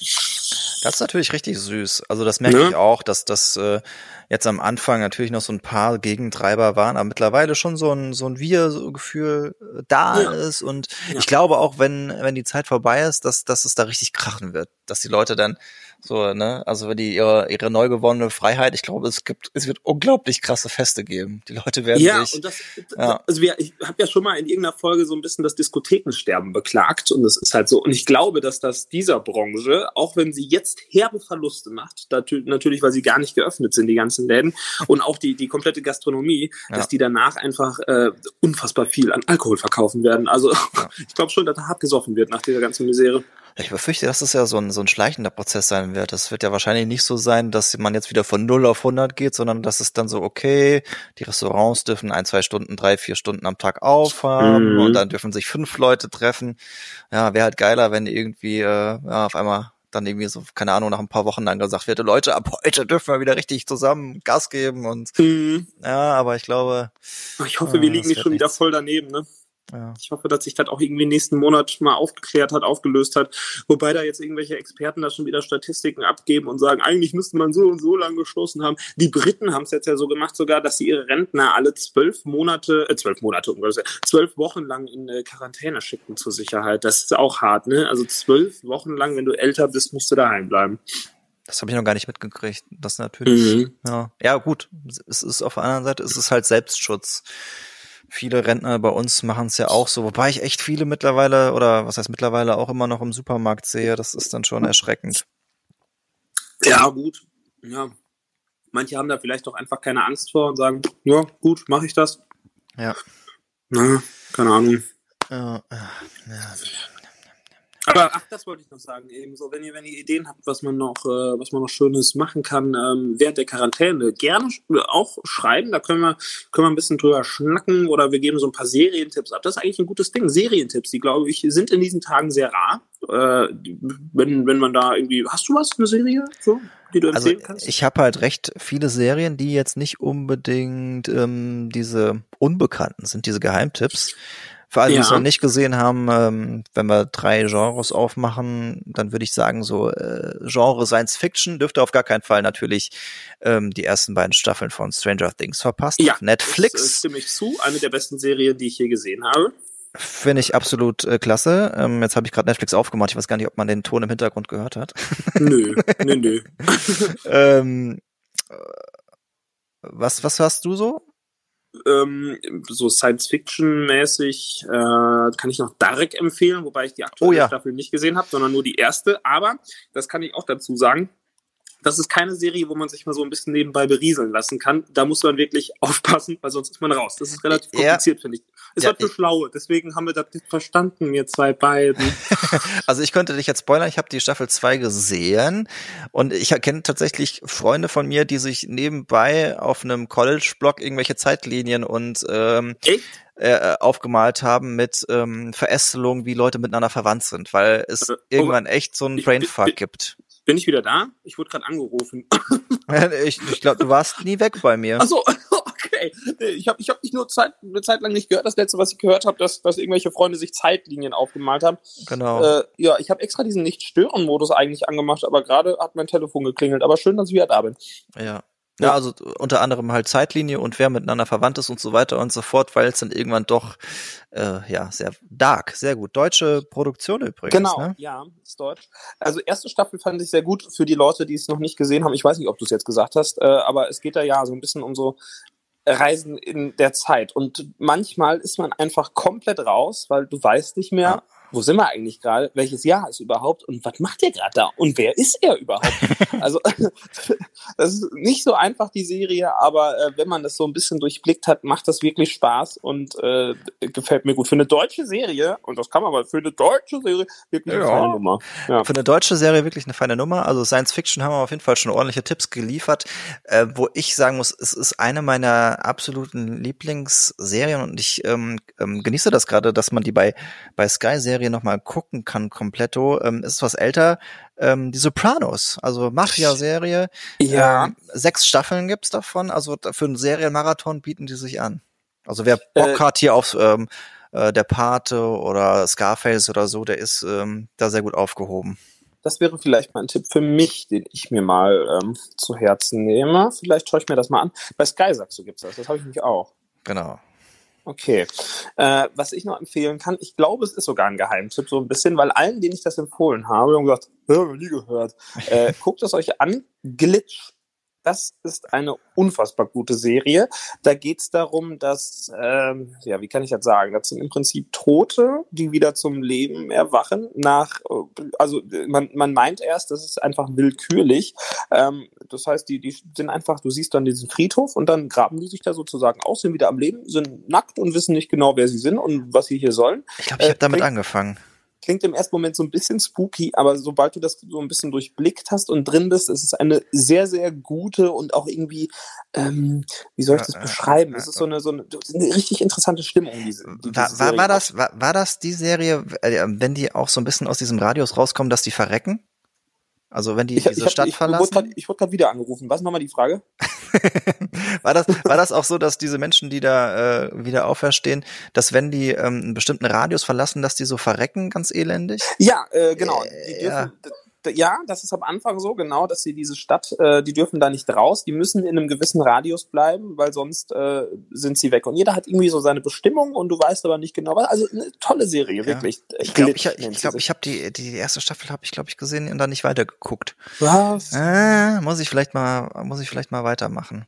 Das ist natürlich richtig süß. Also das merke ne? ich auch, dass das äh, jetzt am Anfang natürlich noch so ein paar Gegentreiber waren, aber mittlerweile schon so ein so ein Wir-Gefühl äh, da ja. ist. Und ja. ich glaube auch, wenn wenn die Zeit vorbei ist, dass dass es da richtig krachen wird, dass die Leute dann so, ne? Also wenn die ihre, ihre neu gewonnene Freiheit, ich glaube, es gibt, es wird unglaublich krasse Feste geben. Die Leute werden ja, sich. Und das, ja. Also wir, ich habe ja schon mal in irgendeiner Folge so ein bisschen das Diskothekensterben beklagt und es ist halt so. Und ich glaube, dass das dieser Branche, auch wenn sie jetzt herbe Verluste macht, natürlich, weil sie gar nicht geöffnet sind, die ganzen Läden, und auch die, die komplette Gastronomie, ja. dass die danach einfach äh, unfassbar viel an Alkohol verkaufen werden. Also ja. ich glaube schon, dass da hart gesoffen wird nach dieser ganzen Misere. Ich befürchte, dass es ja so ein, so ein schleichender Prozess sein wird. Das wird ja wahrscheinlich nicht so sein, dass man jetzt wieder von 0 auf 100 geht, sondern dass es dann so, okay, die Restaurants dürfen ein, zwei Stunden, drei, vier Stunden am Tag aufhaben mhm. und dann dürfen sich fünf Leute treffen. Ja, wäre halt geiler, wenn irgendwie äh, ja, auf einmal dann irgendwie so, keine Ahnung, nach ein paar Wochen dann gesagt wird, Leute, ab heute dürfen wir wieder richtig zusammen Gas geben und mhm. ja, aber ich glaube. Ich hoffe, wir liegen nicht schon nichts. wieder voll daneben, ne? Ja. Ich hoffe, dass sich das auch irgendwie nächsten Monat mal aufgeklärt hat, aufgelöst hat. Wobei da jetzt irgendwelche Experten da schon wieder Statistiken abgeben und sagen, eigentlich müsste man so und so lang geschlossen haben. Die Briten haben es jetzt ja so gemacht sogar, dass sie ihre Rentner alle zwölf Monate, äh, zwölf Monate, zwölf Wochen lang in äh, Quarantäne schicken zur Sicherheit. Das ist auch hart, ne? Also zwölf Wochen lang, wenn du älter bist, musst du daheim bleiben. Das habe ich noch gar nicht mitgekriegt. Das natürlich, mhm. ja. Ja, gut. Es ist auf der anderen Seite, es ist halt Selbstschutz viele Rentner bei uns machen es ja auch so, wobei ich echt viele mittlerweile oder was heißt mittlerweile auch immer noch im Supermarkt sehe. Das ist dann schon erschreckend. Ja, gut. Ja. Manche haben da vielleicht auch einfach keine Angst vor und sagen, ja, gut, mache ich das. Ja. Na, keine Ahnung. Ja, ja. Aber ach, das wollte ich noch sagen, eben so, wenn ihr, wenn ihr Ideen habt, was man noch, äh, was man noch Schönes machen kann ähm, während der Quarantäne, gerne auch schreiben, da können wir, können wir ein bisschen drüber schnacken oder wir geben so ein paar Serientipps ab. Das ist eigentlich ein gutes Ding. Serientipps, die glaube ich, sind in diesen Tagen sehr rar. Äh, wenn, wenn man da irgendwie, hast du was, eine Serie? So? Die du also kannst? ich habe halt recht viele Serien, die jetzt nicht unbedingt ähm, diese Unbekannten sind, diese Geheimtipps. Für alle, die es noch nicht gesehen haben, ähm, wenn wir drei Genres aufmachen, dann würde ich sagen, so äh, Genre Science Fiction dürfte auf gar keinen Fall natürlich ähm, die ersten beiden Staffeln von Stranger Things verpassen. Ja, Netflix. Das, äh, stimme ich zu. Eine der besten Serien, die ich je gesehen habe. Finde ich absolut äh, klasse. Ähm, jetzt habe ich gerade Netflix aufgemacht. Ich weiß gar nicht, ob man den Ton im Hintergrund gehört hat. Nö, nö, nö. ähm, äh, was, was hast du so? Ähm, so Science-Fiction-mäßig äh, kann ich noch Dark empfehlen, wobei ich die aktuelle Oh ja. Staffel nicht gesehen habe, sondern nur die erste. Aber, das kann ich auch dazu sagen, das ist keine Serie, wo man sich mal so ein bisschen nebenbei berieseln lassen kann. Da muss man wirklich aufpassen, weil sonst ist man raus. Das ist relativ Ja. kompliziert, finde ich. Ist Ja, halt für ich- Schlaue. Deswegen haben wir das nicht verstanden, wir zwei beiden. Also ich könnte dich jetzt spoilern, ich habe die Staffel 2 gesehen und ich kenne tatsächlich Freunde von mir, die sich nebenbei auf einem College-Blog irgendwelche Zeitlinien und ähm, Echt? äh, aufgemalt haben mit ähm, Verästelungen, wie Leute miteinander verwandt sind, weil es Äh, irgendwann echt so einen ich- Brainfuck gibt. Bin ich wieder da? Ich wurde gerade angerufen. ich ich glaube, du warst nie weg bei mir. Achso, okay. Ich habe ich hab dich nur Zeit, eine Zeit lang nicht gehört. Das letzte, was ich gehört habe, dass, dass irgendwelche Freunde sich Zeitlinien aufgemalt haben. Genau. Äh, ja, ich habe extra diesen Nicht-Stören-Modus eigentlich angemacht, aber gerade hat mein Telefon geklingelt. Aber schön, dass ich wieder da bin. Ja. Ja, also unter anderem halt Zeitlinie und wer miteinander verwandt ist und so weiter und so fort, weil es dann irgendwann doch äh, ja sehr dark, sehr gut. Deutsche Produktion übrigens. Genau, Ne? ja, ist deutsch. Also erste Staffel fand ich sehr gut für die Leute, die es noch nicht gesehen haben. Ich weiß nicht, ob du es jetzt gesagt hast, äh, aber es geht da ja so ein bisschen um so Reisen in der Zeit. Und manchmal ist man einfach komplett raus, weil du weißt nicht mehr, Ja. Wo sind wir eigentlich gerade, welches Jahr ist überhaupt und was macht ihr gerade da und wer ist er überhaupt? also das ist nicht so einfach, die Serie, aber äh, wenn man das so ein bisschen durchblickt hat, macht das wirklich Spaß und äh, gefällt mir gut. Für eine deutsche Serie, und das kann man aber für eine deutsche Serie wirklich eine Ja. feine Nummer. Ja. Für eine deutsche Serie wirklich eine feine Nummer. Also Science Fiction haben wir auf jeden Fall schon ordentliche Tipps geliefert, äh, wo ich sagen muss, es ist eine meiner absoluten Lieblingsserien und ich ähm, ähm, genieße das gerade, dass man die bei bei Sky Serie noch mal gucken kann kompletto. Ähm, ist was älter, ähm, die Sopranos, also Mafia Serie. Ja. Ähm, sechs Staffeln gibt's davon. Also für einen Serienmarathon bieten die sich an. Also wer Bock Äh, hat hier auf ähm, äh, der Pate oder Scarface oder so, der ist ähm, da sehr gut aufgehoben. Das wäre vielleicht mal ein Tipp für mich, den ich mir mal ähm, zu Herzen nehme. Vielleicht schaue ich mir das mal an. Bei Sky sagst du, gibt's das. Das habe ich nämlich auch. Genau. Okay. Äh, was ich noch empfehlen kann, ich glaube, es ist sogar ein Geheimtipp, so ein bisschen, weil allen, denen ich das empfohlen habe, haben gesagt, "Hä, hab ich nie gehört. Äh, guckt es euch an. Glitch. Das ist eine unfassbar gute Serie. Da geht's darum, dass, ähm, ja, wie kann ich das sagen? Das sind im Prinzip Tote, die wieder zum Leben erwachen. Nach, äh, also man, man meint erst, das ist einfach willkürlich. Ähm, das heißt, die, die sind einfach, du siehst dann diesen Friedhof und dann graben die sich da sozusagen aus, sind wieder am Leben, sind nackt und wissen nicht genau, wer sie sind und was sie hier sollen. Ich glaube, ich Äh, habe damit klingt- angefangen. Klingt im ersten Moment so ein bisschen spooky, aber sobald du das so ein bisschen durchblickt hast und drin bist, ist es eine sehr, sehr gute und auch irgendwie, ähm, wie soll ich das Ja, beschreiben? Es ist so eine, so eine, eine richtig interessante Stimmung, diese, War, diese war, war, das, war, war das die Serie, äh, wenn die auch so ein bisschen aus diesem Radius rauskommen, dass die verrecken? Also wenn die Ich, diese ich, hab, Stadt ich, verlassen? wurde grad, ich wurde gerade wieder angerufen. Was ist nochmal die Frage? war, das, war das auch so, dass diese Menschen, die da äh, wieder auferstehen, dass wenn die ähm, einen bestimmten Radius verlassen, dass die so verrecken, ganz elendig? Ja, äh, genau. Äh, Die ja. dürfen, d- ja, das ist am Anfang so, genau, dass sie diese Stadt, äh, die dürfen da nicht raus, die müssen in einem gewissen Radius bleiben, weil sonst äh, sind sie weg. Und jeder hat irgendwie so seine Bestimmung und du weißt aber nicht genau was. Also eine tolle Serie, wirklich. Ich glaube, ich, ich, glaub, ich habe die, die erste Staffel habe ich, glaube ich, gesehen und dann nicht weitergeguckt. Was? Äh, muss ich vielleicht mal, muss ich vielleicht mal weitermachen.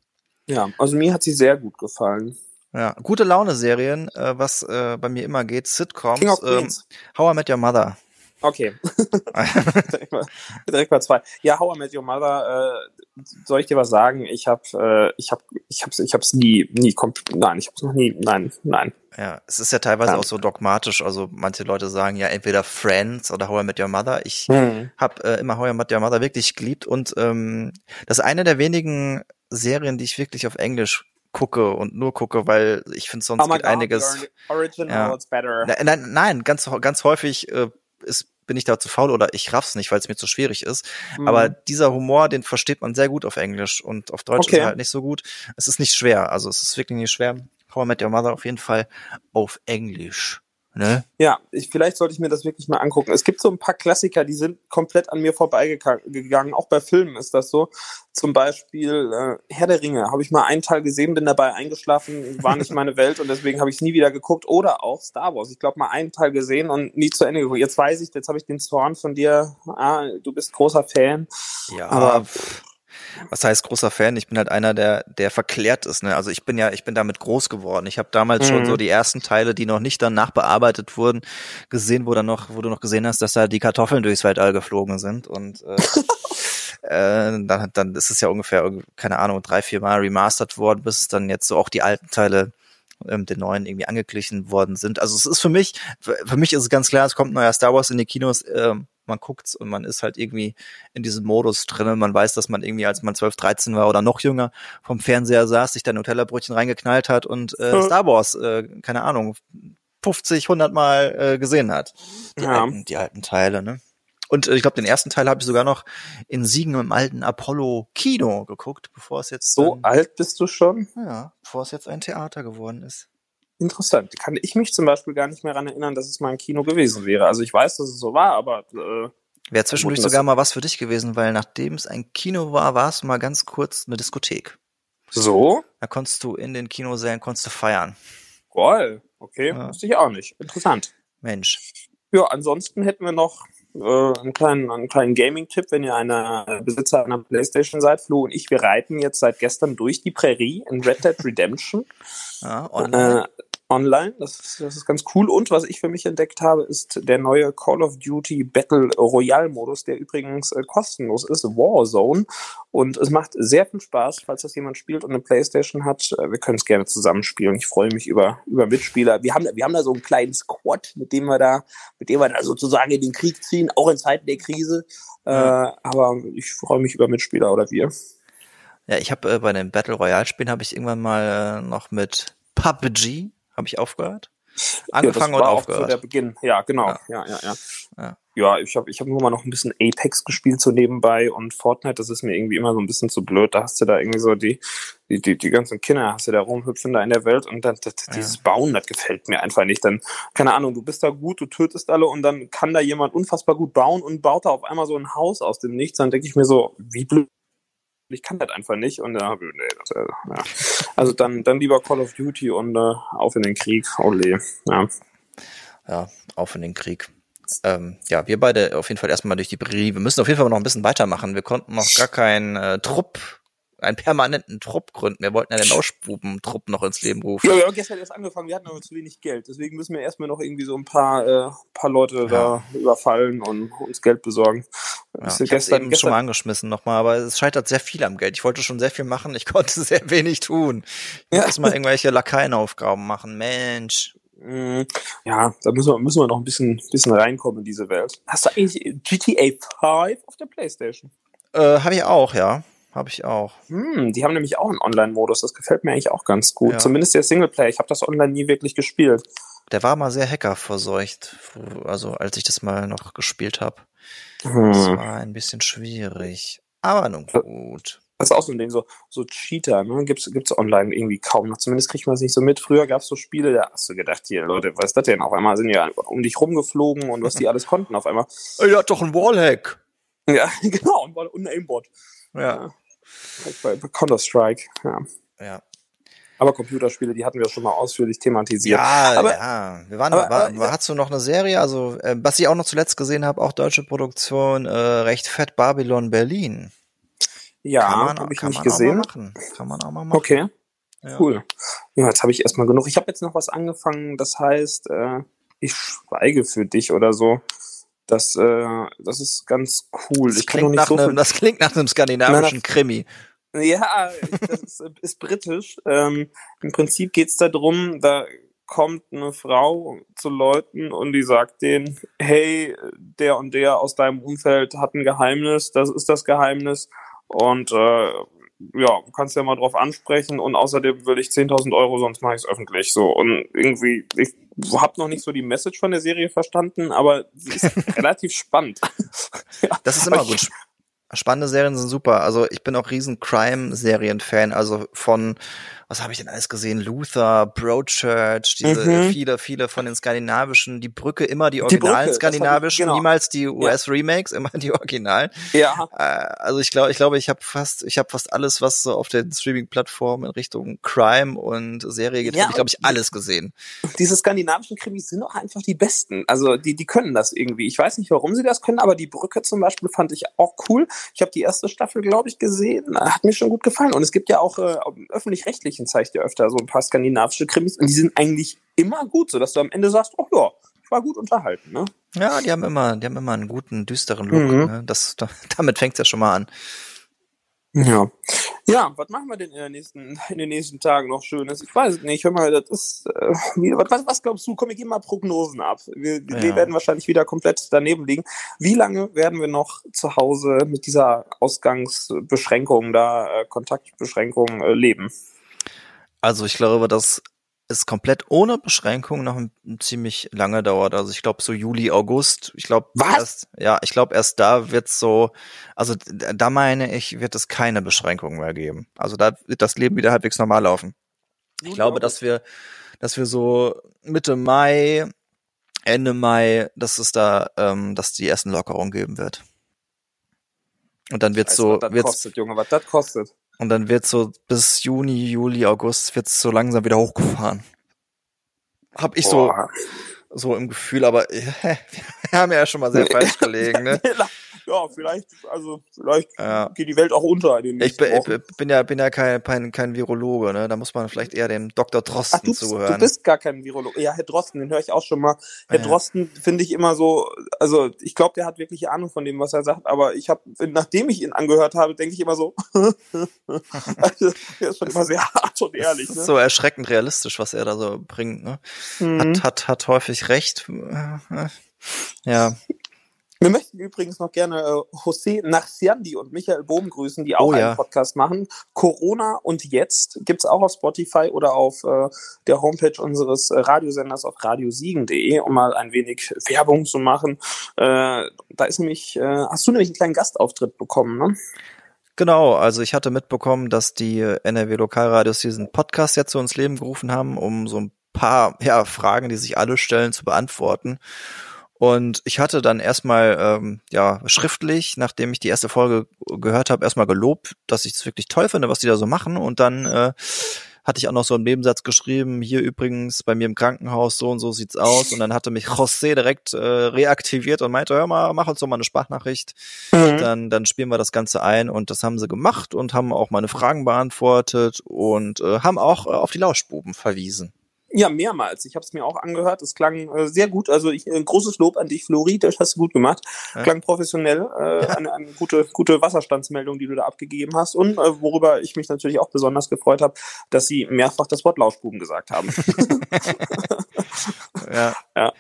Ja, also mir hat sie sehr gut gefallen. Ja, gute Laune-Serien, äh, was äh, bei mir immer geht, Sitcoms. Ähm. How I Met Your Mother. Okay. direkt, mal, direkt mal zwei. Ja, How I Met Your Mother, äh, soll ich dir was sagen? Ich habe äh, ich habe ich hab's ich hab's nie nie nein, ich hab's noch nie nein, nein. Ja, es ist ja teilweise Ja. auch so dogmatisch. Also manche Leute sagen ja entweder Friends oder How I Met Your Mother. Ich Hm. habe äh, immer How I Met Your Mother wirklich geliebt und ähm, das ist eine der wenigen Serien, die ich wirklich auf Englisch gucke und nur gucke, weil ich finde sonst Oh geht God, einiges. Original Ja. better. Nein, nein, nein, ganz ganz häufig äh, ist bin ich da zu faul oder ich raff's nicht, weil es mir zu schwierig ist. Mhm. Aber dieser Humor, den versteht man sehr gut auf Englisch und auf Deutsch ist Okay. er halt nicht so gut. Es ist nicht schwer, also es ist wirklich nicht schwer. How I Met Your Mother auf jeden Fall auf Englisch. Ne? Ja, ich, vielleicht sollte ich mir das wirklich mal angucken. Es gibt so ein paar Klassiker, die sind komplett an mir vorbeigegangen. Auch bei Filmen ist das so. Zum Beispiel äh, Herr der Ringe. Habe ich mal einen Teil gesehen, bin dabei eingeschlafen, war nicht meine Welt und deswegen habe ich es nie wieder geguckt. Oder auch Star Wars. Ich glaube mal einen Teil gesehen und nie zu Ende geguckt. Jetzt weiß ich, jetzt habe ich den Zorn von dir. Ah, du bist großer Fan. Ja, Aber- pff, was heißt großer Fan? Ich bin halt einer, der, der verklärt ist. Ne? Also ich bin ja, ich bin damit groß geworden. Ich habe damals mhm. schon so die ersten Teile, die noch nicht dann nachbearbeitet wurden, gesehen, wo dann noch, wo du noch gesehen hast, dass da die Kartoffeln durchs Weltall geflogen sind. Und äh, äh, dann, dann ist es ja ungefähr, keine Ahnung, drei, vier Mal remastered worden, bis es dann jetzt so auch die alten Teile ähm, den neuen irgendwie angeglichen worden sind. Also es ist für mich, für mich ist es ganz klar, es kommt ein neuer Star Wars in die Kinos, äh, man guckt's und man ist halt irgendwie in diesem Modus drin. Man weiß, dass man irgendwie, als man 12, 13 war oder noch jünger, vom Fernseher saß, sich da Nutella-Brötchen reingeknallt hat und äh, Star Wars, äh, keine Ahnung, 50, 100 Mal äh, gesehen hat. Die, ja. alten, die alten Teile, ne? Und äh, ich glaube, den ersten Teil habe ich sogar noch in Siegen im alten Apollo Kino geguckt, bevor es jetzt. So alt bist du schon? Ja, bevor es jetzt ein Theater geworden ist. Interessant. Kann ich mich zum Beispiel gar nicht mehr daran erinnern, dass es mal ein Kino gewesen wäre. Also ich weiß, dass es so war, aber äh, Wäre zwischendurch sogar mal was für dich gewesen, weil nachdem es ein Kino war, war es mal ganz kurz eine Diskothek. So? Da konntest du in den Kinosälen konntest du feiern. Geil. Okay, ja. wusste ich auch nicht. Interessant. Mensch. Ja, ansonsten hätten wir noch äh, einen kleinen, einen kleinen Gaming-Tipp, wenn ihr eine Besitzer einer Playstation seid. Flo und ich, wir reiten jetzt seit gestern durch die Prärie in Red Dead Redemption. Ja, online. Äh, online. Das ist, das ist ganz cool. Und was ich für mich entdeckt habe, ist der neue Call of Duty Battle Royale Modus, der übrigens äh, kostenlos ist, Warzone. Und es macht sehr viel Spaß, falls das jemand spielt und eine Playstation hat. Äh, wir können es gerne zusammenspielen. Ich freue mich über, über Mitspieler. Wir haben, wir haben da so einen kleinen Squad, mit dem wir da, mit dem wir da sozusagen in den Krieg ziehen, auch in Zeiten der Krise. Äh, aber ich freue mich über Mitspieler oder wir. Ja, ich habe äh, bei den Battle Royale Spielen habe ich irgendwann mal äh, noch mit PUBG habe ich aufgehört. Angefangen ja, und aufgehört. Auch so der Beginn. Ja, genau. Ja, ja, ja. Ja, ja. ja ich habe ich hab nur mal noch ein bisschen Apex gespielt so nebenbei und Fortnite, das ist mir irgendwie immer so ein bisschen zu blöd. Da hast du da irgendwie so die, die, die, die ganzen Kinder, hast du da rumhüpfen da in der Welt und dann das, dieses Bauen, das gefällt mir einfach nicht. Dann, keine Ahnung, du bist da gut, du tötest alle und dann kann da jemand unfassbar gut bauen und baut da auf einmal so ein Haus aus dem Nichts. Dann denke ich mir so, wie blöd ich kann das einfach nicht und äh, nee, das, äh, ja. also dann dann lieber Call of Duty und äh, auf in den Krieg, ole, ja. Ja, auf in den Krieg. Ähm, ja, wir beide auf jeden Fall erstmal durch die Brie. Wir müssen auf jeden Fall noch ein bisschen weitermachen. Wir konnten noch gar keinen äh, Trupp einen permanenten Trupp gründen. Wir wollten ja den Lauschbuben-Trupp noch ins Leben rufen. Ja, wir haben gestern erst angefangen, wir hatten aber zu wenig Geld. Deswegen müssen wir erstmal noch irgendwie so ein paar, äh, paar Leute ja. da überfallen und uns Geld besorgen. Ja, ich gestern, eben gestern schon mal angeschmissen nochmal, aber es scheitert sehr viel am Geld. Ich wollte schon sehr viel machen, ich konnte sehr wenig tun. Ich ja. muss mal irgendwelche Lakaienaufgaben machen. Mensch. Mm, ja, da müssen wir, müssen wir noch ein bisschen, bisschen reinkommen in diese Welt. Hast du eigentlich GTA 5 auf der Playstation? Äh, habe ich auch, ja. Habe ich auch. Hm, die haben nämlich auch einen Online-Modus. Das gefällt mir eigentlich auch ganz gut. Ja. Zumindest der Singleplayer. Ich habe das online nie wirklich gespielt. Der war mal sehr hackerverseucht, also als ich das mal noch gespielt habe. Hm. Das war ein bisschen schwierig. Aber nun gut. Das ist auch so ein Ding, so, so Cheater, ne? Gibt's, gibt's online irgendwie kaum noch. Zumindest kriegt man es nicht so mit. Früher gab's so Spiele, da hast du gedacht, hier, Leute, was ist das denn? Auf einmal sind ja um dich rumgeflogen und was die alles konnten auf einmal. Er hat doch ein Wallhack. Ja, genau, und ein Aimbot. Ja. ja. Bei, bei Counter-Strike, ja. Ja. Aber Computerspiele, die hatten wir schon mal ausführlich thematisiert. Ja, aber, ja. Wir waren, aber, war, war, hast du noch eine Serie? Also, äh, was ich auch noch zuletzt gesehen habe, auch deutsche Produktion, äh, recht fett Babylon Berlin. Ja, habe ich nicht gesehen. Kann man auch mal machen. Okay. Ja. Cool. Ja, jetzt habe ich erstmal genug. Ich habe jetzt noch was angefangen, das heißt, äh, ich schweige für dich oder so. Das, äh, das ist ganz cool. Das, klingt nach, so einem, das klingt nach einem skandinavischen Na, Krimi. Ja, das ist, ist britisch. Ähm, Im Prinzip geht's da drum, da kommt eine Frau zu Leuten und die sagt denen, hey, der und der aus deinem Umfeld hat ein Geheimnis, das ist das Geheimnis. Und äh, ja, kannst ja mal drauf ansprechen und außerdem will ich 10.000 Euro, sonst mache ich es öffentlich. So und irgendwie, ich habe noch nicht so die Message von der Serie verstanden, aber sie ist relativ spannend. ja, das ist immer gut. Spannende Serien sind super. Also ich bin auch riesen Crime-Serien-Fan, also von was habe ich denn alles gesehen? Luther, Broadchurch, diese Mhm. viele, viele von den skandinavischen, die Brücke immer die originalen ich- skandinavischen, genau. niemals die US-Remakes, immer die originalen. Ja, Äh, also ich glaube, ich glaube, ich habe fast, ich habe fast alles, was so auf den Streaming-Plattformen in Richtung Crime und Serie geht, Ja, habe ich glaube ich alles gesehen. diese skandinavischen Krimis sind doch einfach die besten. Also die, die können das irgendwie. Ich weiß nicht, warum sie das können, aber die Brücke zum Beispiel fand ich auch cool. Ich habe die erste Staffel, glaube ich, gesehen. Hat mir schon gut gefallen. Und es gibt ja auch äh, öffentlich-rechtlichen zeigt ja öfter so ein paar skandinavische Krimis und die sind eigentlich immer gut, so dass du am Ende sagst, oh ja, ich war gut unterhalten. Ne? Ja, die haben immer, die haben immer einen guten düsteren Look. Mhm. Ne? Das, da, damit fängt's ja schon mal an. Ja. Ja, was machen wir denn in, der nächsten, in den nächsten Tagen noch Schönes? Ich weiß es nicht. Hör mal, das ist. Äh, was, was glaubst du? Komm, wir geben mal Prognosen ab. Wir, wir Ja. werden wahrscheinlich wieder komplett daneben liegen. Wie lange werden wir noch zu Hause mit dieser Ausgangsbeschränkung, da äh, Kontaktbeschränkung äh, leben? Also ich glaube, dass es komplett ohne Beschränkung noch ein, ein ziemlich lange dauert. Also ich glaube so Juli, August. Ich glaube Was? erst, ja, ich glaube erst da wird so, also da meine ich, wird es keine Beschränkungen mehr geben. Also da wird das Leben wieder halbwegs normal laufen. Ich glaube, dass wir, dass wir so Mitte Mai, Ende Mai, dass es da, ähm, dass die ersten Lockerungen geben wird. Und dann wird Weißt du, so, was das wird's, kostet, Junge, was das kostet. Und dann wird so bis Juni, Juli, August wird's so langsam wieder hochgefahren. Hab ich so, Boah. so im Gefühl, aber äh, wir haben ja schon mal sehr falsch gelegen, ne? Ja, vielleicht, also vielleicht Ja. geht die Welt auch unter Ich bin, bin ja, bin ja kein, kein, kein Virologe, ne? Da muss man vielleicht eher dem Dr. Ach, Drosten du, bist- zuhören. du bist gar kein Virologe. Ja, Herr Drosten, den höre ich auch schon mal. Herr Ja. Drosten finde ich immer so, also ich glaube, der hat wirklich Ahnung von dem, was er sagt, aber ich habe, nachdem ich ihn angehört habe, denke ich immer so, also, der ist schon immer sehr hart und ehrlich. Ne? so erschreckend realistisch, was er da so bringt, ne? Mhm. Hat, hat, hat häufig recht. Ja, Wir möchten übrigens noch gerne äh, José Narciandi und Michael Bohm grüßen, die auch Oh, ja. einen Podcast machen. Corona und jetzt gibt's auch auf Spotify oder auf äh, der Homepage unseres äh, Radiosenders auf radiosiegen.de, um mal ein wenig Werbung zu machen. Äh, da ist nämlich, äh, hast du nämlich einen kleinen Gastauftritt bekommen, ne? Genau, also ich hatte mitbekommen, dass die NRW Lokalradios diesen Podcast jetzt so ins Leben gerufen haben, um so ein paar ja, Fragen, die sich alle stellen, zu beantworten. Und ich hatte dann erstmal ähm, ja schriftlich, nachdem ich die erste Folge gehört habe, erstmal gelobt, dass ich es wirklich toll finde, was die da so machen. Und dann äh, hatte ich auch noch so einen Nebensatz geschrieben, hier übrigens bei mir im Krankenhaus, so und so sieht's aus. Und dann hatte mich José direkt äh, reaktiviert und meinte, hör mal, mach uns doch mal eine Sprachnachricht dann, dann spielen wir das Ganze ein und das haben sie gemacht und haben auch meine Fragen beantwortet und äh, haben auch äh, auf die Lauschbuben verwiesen. Ja, mehrmals. Ich habe es mir auch angehört. Es klang äh, sehr gut. Also ich, ein großes Lob an dich, Flori. Das hast du gut gemacht. Ja. Klang professionell. Äh, eine, eine gute, gute Wasserstandsmeldung, die du da abgegeben hast. Und äh, worüber ich mich natürlich auch besonders gefreut habe, dass sie mehrfach das Wort Lauschbuben gesagt haben. Ja. Ja.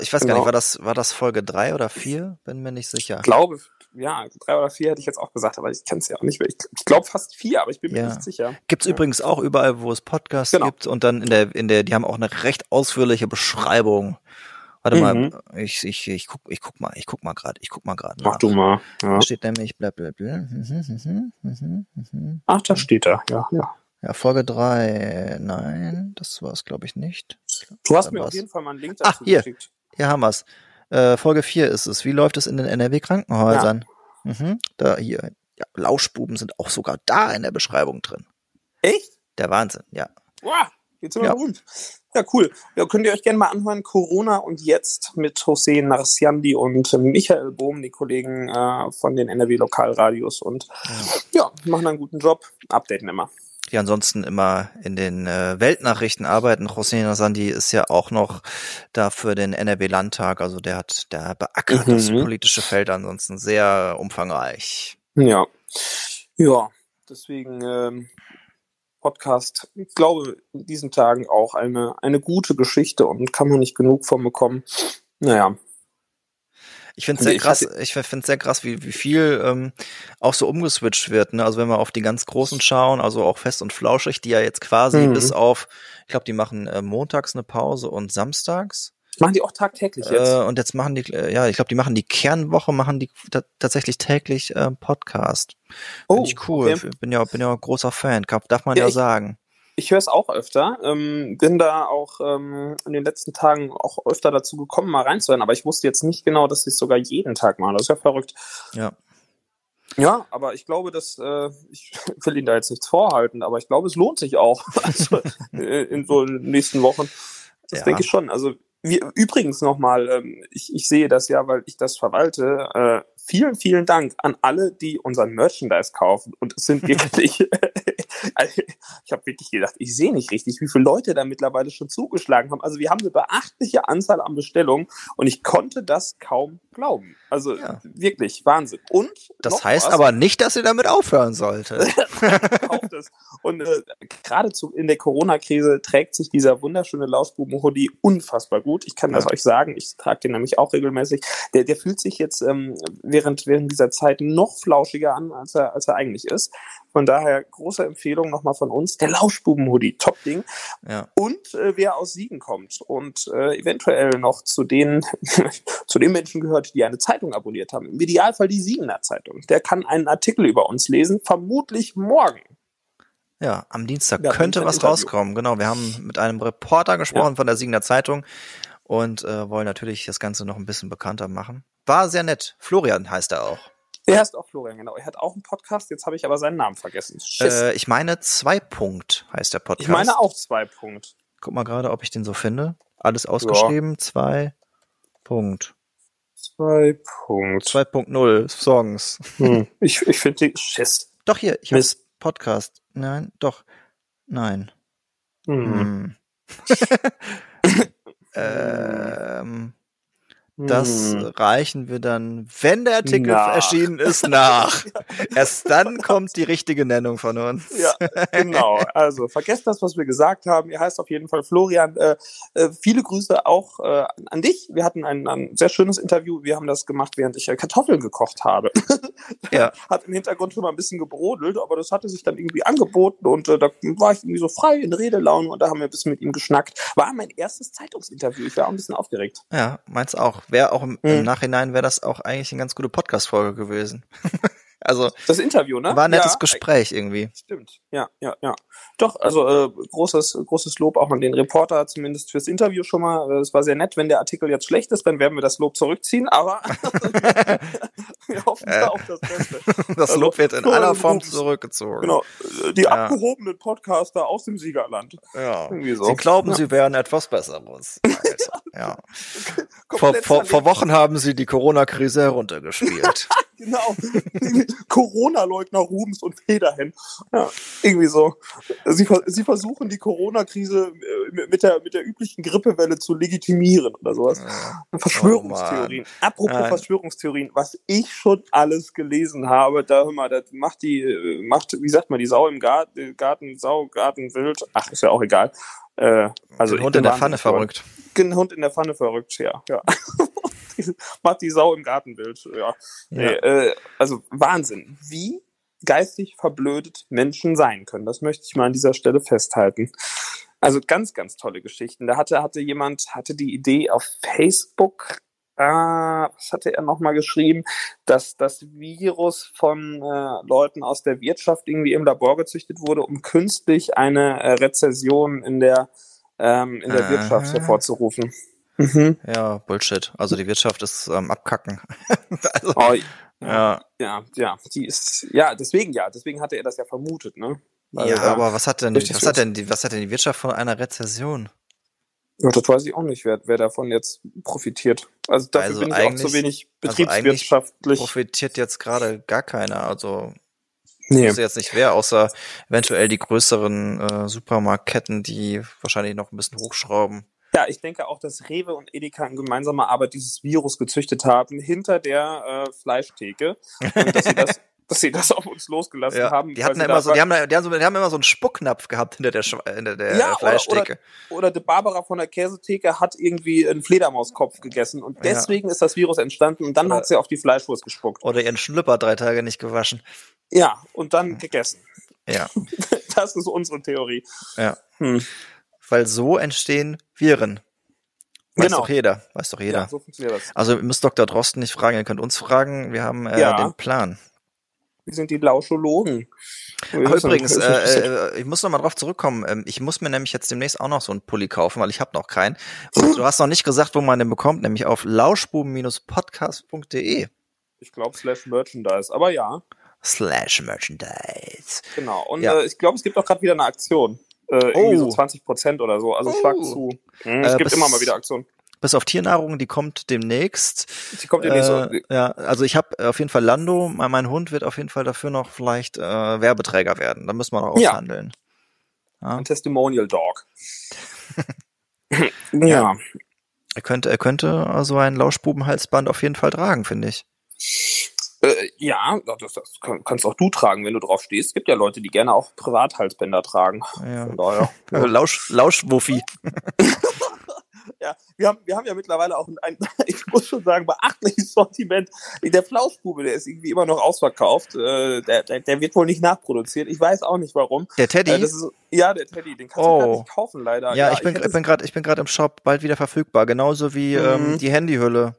Ich weiß gar Genau. nicht, war das, war das Folge drei oder vier? Bin mir nicht sicher. Ich glaube, ja, drei oder vier hätte ich jetzt auch gesagt, aber ich kann es ja auch nicht mehr. Ich, ich glaube fast vier, aber ich bin mir Ja. nicht sicher. Gibt's Ja. übrigens auch überall, wo es Podcasts Genau. gibt und dann in der, in der, die haben auch eine recht ausführliche Beschreibung. Warte Mhm. mal, ich, ich, ich guck, ich guck mal, ich guck mal gerade, ich guck mal gerade Mach du mal. Ja. Da steht nämlich bla bla bla. Mhm, mhm, mhm, mhm. Ach, da steht er. Ja, ja. Ja, Folge drei. Nein, das war es, glaube ich, nicht. Du hast mir auf war's. jeden Fall mal einen Link Ach, dazu hier. geschickt. Hier haben wir's. Äh, Folge 4 ist es. Wie läuft es in den NRW-Krankenhäusern? Mhm. Da hier. Ja, Lauschbuben sind auch sogar da in der Beschreibung drin. Echt? Der Wahnsinn, ja. Wow, jetzt sind wir Ja. berühmt. Ja, cool. Ja, könnt ihr euch gerne mal anhören. Corona und jetzt mit José Narciandi und Michael Bohm, die Kollegen äh, von den NRW Lokalradios. Und ja, machen einen guten Job. Updaten immer. Die ansonsten immer in den äh, Weltnachrichten arbeiten. José Sandi ist ja auch noch da für den NRW-Landtag. Also der hat, der beackert Mhm. das politische Feld ansonsten sehr umfangreich. Ja. Ja, deswegen ähm, Podcast, ich glaube, in diesen Tagen auch eine, eine gute Geschichte und kann man nicht genug von bekommen. Naja, Ich finde es sehr krass, ich finde sehr krass, wie, wie viel ähm, auch so umgeswitcht wird. Ne? Also wenn wir auf die ganz Großen schauen, also auch fest und flauschig, die ja jetzt quasi Mhm. bis auf, ich glaube, die machen äh, montags eine Pause und samstags. machen die auch tagtäglich jetzt. Äh, und jetzt machen die, äh, ja, ich glaube, die machen die Kernwoche, machen die ta tatsächlich täglich äh, Podcast. Finde ich cool. Oh, okay. Bin ja, bin ja großer Fan, darf man ja, Ja, ich- sagen. Ich höre es auch öfter. Ähm, bin da auch ähm, in den letzten Tagen auch öfter dazu gekommen, mal reinzuhören. Aber ich wusste jetzt nicht genau, dass ich sogar jeden Tag mal. Das ist ja verrückt. Ja. Ja, aber ich glaube, dass äh, ich will Ihnen da jetzt nichts vorhalten, aber ich glaube, es lohnt sich auch. Also äh, in so den nächsten Wochen. Das Ja. denke ich schon. Also wir, übrigens nochmal, ähm, ich, ich sehe das ja, weil ich das verwalte. Äh, vielen, vielen Dank an alle, die unseren Merchandise kaufen. Und es sind wirklich, also, ich habe wirklich gedacht, ich sehe nicht richtig, wie viele Leute da mittlerweile schon zugeschlagen haben. Also wir haben eine beachtliche Anzahl an Bestellungen und ich konnte das kaum glauben. Also Ja. wirklich Wahnsinn. Und Das heißt was, aber nicht, dass ihr damit aufhören sollte. Und äh, geradezu in der Corona-Krise trägt sich dieser wunderschöne Lausbuben-Hoodie unfassbar gut. Ich kann das Ja. euch sagen. Ich trage den nämlich auch regelmäßig. Der, der fühlt sich jetzt ähm, während, während dieser Zeit noch flauschiger an, als er, als er eigentlich ist. Von daher große Empfehlung nochmal von uns. Der Lauschbuben-Hoodie, Top-Ding. Ja. Und äh, wer aus Siegen kommt und äh, eventuell noch zu den, zu den Menschen gehört, die eine Zeitung abonniert haben. Im Idealfall die Siegener Zeitung. Der kann einen Artikel über uns lesen, vermutlich morgen. Ja, am Dienstag Ja, könnte was Interview. rauskommen. Genau, wir haben mit einem Reporter gesprochen von der Siegener Zeitung und äh, wollen natürlich das Ganze noch ein bisschen bekannter machen. War sehr nett. Florian heißt er auch. Er heißt auch Florian, genau. Er hat auch einen Podcast, jetzt habe ich aber seinen Namen vergessen. Äh, ich meine, zwei Punkt heißt der Podcast. ich meine auch zwei Punkt. Guck mal gerade, ob ich den so finde. Alles ausgeschrieben. Zwei Punkt. Zwei Punkt. 2.0 Songs. Hm. Ich, ich finde die Schiss. Doch hier, ich Mist. Podcast. Nein, doch. Nein. Hm. Hm. ähm, das Hm. reichen wir dann, wenn der Artikel Nach. erschienen ist, nach. Erst dann kommt die richtige Nennung von uns. Ja, genau. Also vergesst das, was wir gesagt haben. Er heißt auf jeden Fall Florian. Äh, äh, viele Grüße auch äh, an dich. Wir hatten ein, ein sehr schönes Interview. Wir haben das gemacht, während ich äh, Kartoffeln gekocht habe. Ja. Hat im Hintergrund schon mal ein bisschen gebrodelt, aber das hatte sich dann irgendwie angeboten und äh, da war ich irgendwie so frei in Redelaune und da haben wir ein bisschen mit ihm geschnackt. War mein erstes Zeitungsinterview. Ich war auch ein bisschen aufgeregt. Ja, meins auch. Wäre auch im, im Hm. Nachhinein wäre das auch eigentlich eine ganz gute Podcast-Folge gewesen. also Das Interview, ne? war ein nettes Ja, Gespräch irgendwie. Stimmt, ja, ja, ja. Doch, also äh, großes, großes Lob auch an den Reporter, zumindest fürs Interview schon mal. Äh, Es war sehr nett. Wenn der Artikel jetzt schlecht ist, dann werden wir das Lob zurückziehen, aber wir hoffen Äh. da auf das Beste. Das Also, Lob wird in aller Form zurückgezogen. Genau, äh, die Ja. abgehobenen Podcaster aus dem Siegerland. Ja. Irgendwie so. Sie glauben, Ja. sie wären etwas Besseres. Ja. Vor, vor, vor. Wochen haben sie die Corona-Krise heruntergespielt. Genau. Corona-Leugner Rubens und Federhen. Ja, irgendwie so. Sie, sie versuchen die Corona-Krise äh, mit der, mit der üblichen Grippewelle zu legitimieren oder sowas. Ja. Verschwörungstheorien. Apropos Nein. Verschwörungstheorien, was ich schon alles gelesen habe, da hör mal, das macht die, äh, macht, wie sagt man, die Sau im Garten, Garten Sau, Garten wild. Ach, ist ja auch egal. Äh, also Den Hund in der Pfanne verrückt. Den Hund in der Pfanne verrückt, ja, ja. macht die Sau im Garten wild, ja. Nee, äh, also Wahnsinn, wie geistig verblödet Menschen sein können. Das möchte ich mal an dieser Stelle festhalten. Also ganz, ganz tolle Geschichten. Da hatte, hatte jemand, hatte die Idee auf Facebook, äh, was hatte er nochmal geschrieben, dass das Virus von äh, Leuten aus der Wirtschaft irgendwie im Labor gezüchtet wurde, um künstlich eine äh, Rezession in der, ähm, in der Aha. Wirtschaft hervorzurufen. Mhm. Ja, Bullshit. Also die Wirtschaft ist am Abkacken. also, Oh, ja. ja, ja, die ist, ja, deswegen ja, deswegen hatte er das ja vermutet, ne? Weil, ja, äh, aber was hat denn, was hat denn die, was hat denn die Wirtschaft von einer Rezession? Ja, das weiß ich auch nicht, wer, wer davon jetzt profitiert. Also dafür Also bin ich auch zu wenig also eigentlich betriebswirtschaftlich. Profitiert jetzt gerade gar keiner. Also nee. ich wüsste jetzt nicht wer, außer eventuell die größeren äh, Supermarktketten, die wahrscheinlich noch ein bisschen hochschrauben. Ja, ich denke auch, dass Rewe und Edeka in gemeinsamer Arbeit dieses Virus gezüchtet haben hinter der äh, Fleischtheke und dass sie das, dass sie das auf uns losgelassen haben. die hatten immer so, die haben, die haben so, die haben immer so einen Spucknapf gehabt hinter der, hinter der Ja, äh, oder- Fleischtheke. oder die Barbara von der Käsetheke hat irgendwie einen Fledermauskopf gegessen und Ja. deswegen ist das Virus entstanden und dann Oder- hat sie auf die Fleischwurst gespuckt. Oder ihren Schlüpper drei Tage nicht gewaschen. Ja, und dann gegessen. Ja, Das ist unsere Theorie. ja. Hm. Weil so entstehen Viren. Weiß Genau. doch jeder. Weiß doch jeder. Ja, so funktioniert das. Also ihr müsst Dr. Drosten nicht fragen, ihr könnt uns fragen. Wir haben äh, Ja. den Plan. Wir sind die Lauschologen. Ach, übrigens, äh, äh, ich muss noch mal drauf zurückkommen. Ähm, ich muss mir nämlich jetzt demnächst auch noch so einen Pulli kaufen, weil ich habe noch keinen. Und du hast noch nicht gesagt, wo man den bekommt, nämlich auf lauschbuben-podcast.de ich glaube, slash Merchandise. Aber ja, slash merchandise. genau. Und Ja. äh, ich glaube, es gibt auch gerade wieder eine Aktion. Äh, irgendwie so Oh. 20 Prozent oder so. Also Oh. schlag zu. Hm, es Äh, gibt immer mal wieder Aktionen. Bis auf Tiernahrung, die kommt demnächst. Die kommt ja so. Äh, ja, also ich habe auf jeden Fall Lando, mein Hund wird auf jeden Fall dafür noch vielleicht äh, Werbeträger werden. Da müssen wir noch Ja. aushandeln. Ja. Ein Testimonial Dog. Ja. ja. Er könnte, er könnte so ein Lauschbubenhalsband auf jeden Fall tragen, finde ich. Äh, ja, das, das kann, kannst auch du tragen, wenn du drauf stehst. Es gibt ja Leute, die gerne auch Privathalsbänder tragen. Ja. Von daher. Lausch, Lauschwuffi. Ja, wir haben, wir haben ja mittlerweile auch ein, ich muss schon sagen, beachtliches Sortiment. Der Flauschbube, der ist irgendwie immer noch ausverkauft. Äh, der, der, der wird wohl nicht nachproduziert. Ich weiß auch nicht warum. Der Teddy. Äh, ist, ja, der Teddy, den kannst Oh. du gar nicht kaufen, leider. ja, ich bin, hätte ich bin gerade, ich bin gerade im Shop, bald wieder verfügbar, genauso wie Mhm. ähm, die Handyhülle.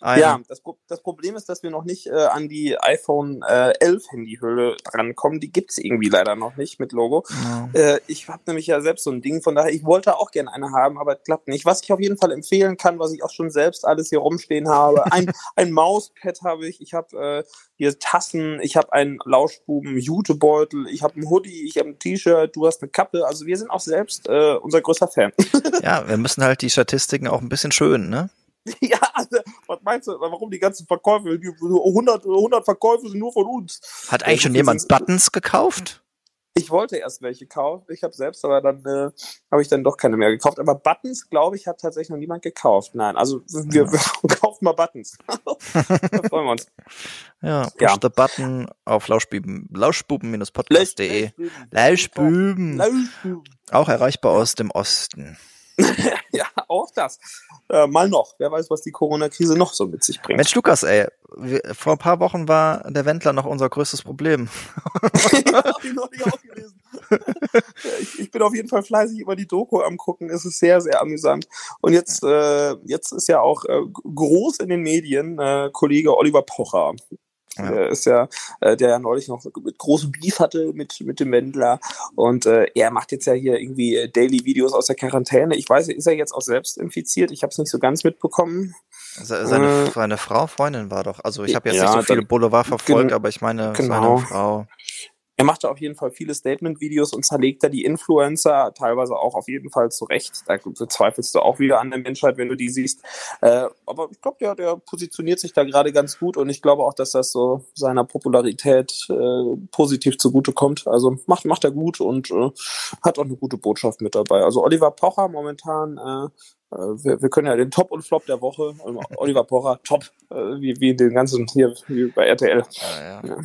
Eine. Ja, das, das Problem ist, dass wir noch nicht äh, an die iPhone äh, 11 Handyhülle drankommen. Die gibt's irgendwie leider noch nicht mit Logo. Ja. Äh, ich habe nämlich ja selbst so ein Ding, von daher, ich wollte auch gerne eine haben, aber es klappt nicht. Was ich auf jeden Fall empfehlen kann, was ich auch schon selbst alles hier rumstehen habe, ein, ein Mauspad habe ich, ich habe äh, hier Tassen, ich habe einen Lauschbuben Jutebeutel, ich habe einen Hoodie, ich habe ein T-Shirt, du hast eine Kappe. Also wir sind auch selbst äh, unser größter Fan. ja, wir müssen halt die Statistiken auch ein bisschen schönen, ne? ja, also, was meinst du, warum die ganzen Verkäufe, die 100, 100 Verkäufe sind nur von uns? Hat eigentlich Ja, schon wir jemand Buttons gekauft? Ich wollte erst welche kaufen, ich habe selbst, aber dann äh, habe ich dann doch keine mehr gekauft. Aber Buttons, glaube ich, hat tatsächlich noch niemand gekauft. Nein, also wir, wir kaufen mal Buttons. da freuen wir uns. Ja, push Ja. the button auf Lauschbuben, lauschbuben-podcast.de. Lauschbuben. Lauschbuben. Auch erreichbar aus dem Osten. Ja, auch das. Äh, mal noch. Wer weiß, was die Corona-Krise noch so mit sich bringt. Mensch, Lukas, ey, wir, vor ein paar Wochen war der Wendler noch unser größtes Problem. Hab ich noch nicht. Ja, ich, ich bin auf jeden Fall fleißig über die Doku am gucken. Es ist sehr, sehr amüsant. Und jetzt, äh, jetzt ist ja auch äh, groß in den Medien äh, Kollege Oliver Pocher. Ja. Der ist ja, äh, der ja neulich noch mit großem Beef hatte mit, mit dem Wendler. Und äh, er macht jetzt ja hier irgendwie äh, Daily Videos aus der Quarantäne. Ich weiß, ist er jetzt auch selbst infiziert? Ich habe es nicht so ganz mitbekommen. Se- Seine, Äh, seine Frau, Freundin war doch. Also ich habe jetzt ja, nicht so viele Boulevard verfolgt, aber ich meine genau. seine Frau. Er macht da auf jeden Fall viele Statement-Videos und zerlegt da die Influencer, teilweise auch auf jeden Fall zurecht. Da zweifelst du auch wieder an der Menschheit, wenn du die siehst. Äh, aber ich glaube, der, der positioniert sich da gerade ganz gut und ich glaube auch, dass das so seiner Popularität äh, positiv zugutekommt. Also macht, macht er gut und äh, hat auch eine gute Botschaft mit dabei. Also Oliver Pocher momentan, äh, äh, wir, wir können ja den Top und Flop der Woche, also Oliver Pocher, top, äh, wie, wie den ganzen hier, wie bei RTL, Ja, ja. Ja.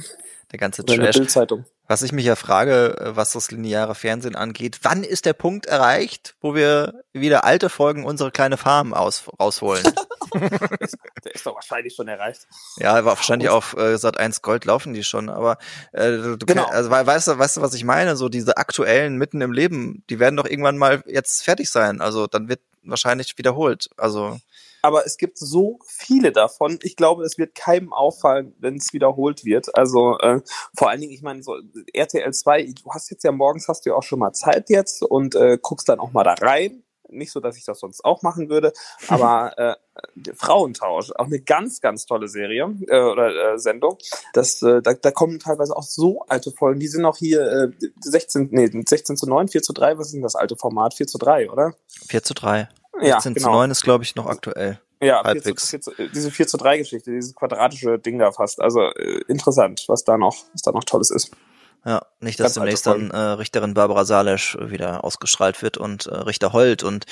Der ganze bei der Trash. Bildzeitung. Was ich mich ja frage, äh, was das lineare Fernsehen angeht, wann ist der Punkt erreicht, wo wir wieder alte Folgen unsere kleine Farm aus, rausholen? Der ist doch wahrscheinlich schon erreicht. ja, wahrscheinlich auf äh, Sat 1 Gold laufen die schon, aber äh, du, Genau. also we- weißt du, weißt du, was ich meine? So diese aktuellen mitten im Leben, die werden doch irgendwann mal jetzt fertig sein. Also dann wird wahrscheinlich wiederholt. Also Aber es gibt so viele davon. Ich glaube, es wird keinem auffallen, wenn es wiederholt wird. Also äh, vor allen Dingen, ich meine, so RTL 2, du hast jetzt ja morgens hast du ja auch schon mal Zeit jetzt und äh, guckst dann auch mal da rein. Nicht so, dass ich das sonst auch machen würde, aber äh, Frauentausch, auch eine ganz, ganz tolle Serie äh, oder äh, Sendung. Das, äh, da, da kommen teilweise auch so alte Folgen. Die sind auch hier äh, 16, nee, 16 zu 9, 4 zu 3, was ist denn das alte Format? 4 zu 3, oder? 4 zu 3. Ja, 16 genau. zu 9 ist, glaube ich, noch aktuell. Ja, 4 Halbwegs. zu, 4 zu, diese 4 zu 3 Geschichte, dieses quadratische Ding da fast. Also äh, interessant, was da noch, was da noch Tolles ist. Ja, nicht, dass Ganz demnächst dann äh, Richterin Barbara Salesch wieder ausgestrahlt wird und äh, Richter Holt und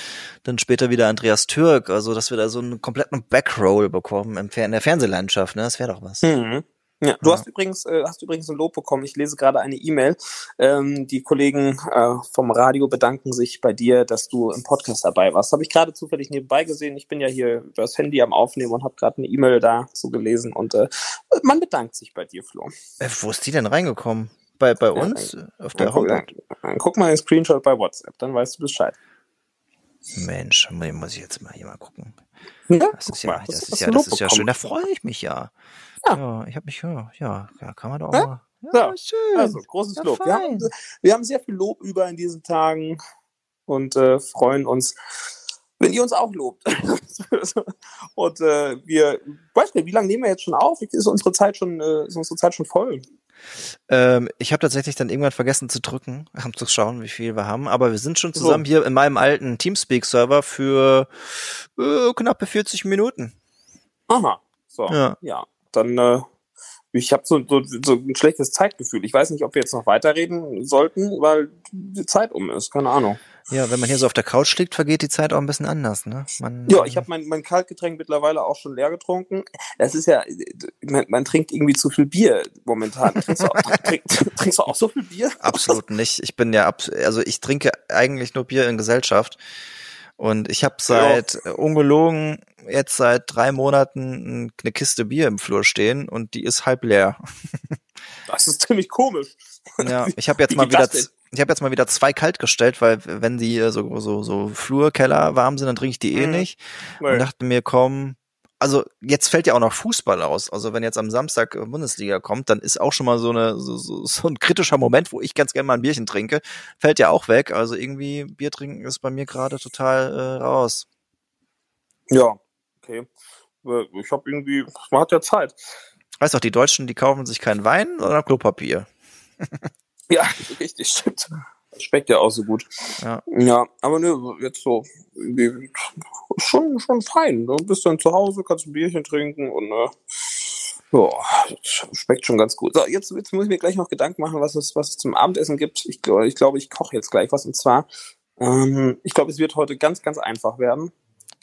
dann später wieder Andreas Türk, also dass wir da so einen kompletten Backroll bekommen im Fer in der Fernsehlandschaft, ne? Das wäre doch was. Mhm. Ja, du Ja. hast übrigens, äh, hast übrigens ein Lob bekommen. Ich lese gerade eine E-Mail. Ähm, die Kollegen äh, vom Radio bedanken sich bei dir, dass du im Podcast dabei warst. Habe ich gerade zufällig nebenbei gesehen. Ich bin ja hier über das Handy am Aufnehmen und habe gerade eine E-Mail dazu gelesen und äh, man bedankt sich bei dir, Flo. Äh, wo ist die denn reingekommen? Bei, bei uns? Auf der guck, Homepage? dann guck mal den Screenshot bei WhatsApp, dann weißt du Bescheid. Mensch, muss ich jetzt mal hier mal gucken. Ja, Das ist ja, das ist ja, das ist ja schön. Da freue ich mich ja. Ja. Ja, ich habe mich ja, ja, kann man doch auch Ja? mal. Ja. schön. Also, großes Lob. Wir haben, wir haben sehr viel Lob über in diesen Tagen und äh, freuen uns, wenn ihr uns auch lobt. und äh, wir, weiß nicht, wie lange nehmen wir jetzt schon auf? Ist unsere Zeit schon, äh, ist unsere Zeit schon voll? Ähm, ich habe tatsächlich dann irgendwann vergessen zu drücken, um zu schauen, wie viel wir haben. Aber wir sind schon So. zusammen hier in meinem alten Teamspeak-Server für äh, knappe 40 Minuten. Aha. So. Ja. Ja. Dann, äh, ich habe so, so, so ein schlechtes Zeitgefühl. Ich weiß nicht, ob wir jetzt noch weiterreden sollten, weil die Zeit um ist. Keine Ahnung. Ja, wenn man hier so auf der Couch liegt, vergeht die Zeit auch ein bisschen anders, ne? Man, Ja, ich habe mein, mein Kaltgetränk mittlerweile auch schon leer getrunken. Das ist ja, man, man trinkt irgendwie zu viel Bier momentan. Trinkst du, auch, trink, trinkst du auch so viel Bier? Absolut nicht. Ich bin ja ab, also ich trinke eigentlich nur Bier in Gesellschaft. Und ich habe seit äh, ungelogen jetzt seit drei Monaten eine Kiste Bier im Flur stehen und die ist halb leer. Das ist ziemlich komisch. Ja, ich habe jetzt mal wieder? Ich habe jetzt mal wieder zwei kalt gestellt, weil wenn die so so so Flurkeller warm sind, dann trinke ich die eh Mhm. nicht. Nee. Und dachte mir, komm, also jetzt fällt ja auch noch Fußball aus. Also wenn jetzt am Samstag äh, Bundesliga kommt, dann ist auch schon mal so eine so, so, so ein kritischer Moment, wo ich ganz gerne mal ein Bierchen trinke, fällt ja auch weg. Also irgendwie Bier trinken ist bei mir gerade total äh, raus. Ja, okay. Äh, Ich habe irgendwie, man hat ja Zeit. Weißt doch, die Deutschen, die kaufen sich keinen Wein oder Klopapier. Ja, richtig, stimmt. Das schmeckt ja auch so gut. Ja. Ja, aber ne, jetzt so, schon, schon fein. Du bist dann zu Hause, kannst ein Bierchen trinken und äh, ja, schmeckt schon ganz gut. So, jetzt, jetzt muss ich mir gleich noch Gedanken machen, was es, was es zum Abendessen gibt. Ich glaube, ich, glaube, ich koche jetzt gleich was und zwar, ähm, ich glaube, es wird heute ganz, ganz einfach werden.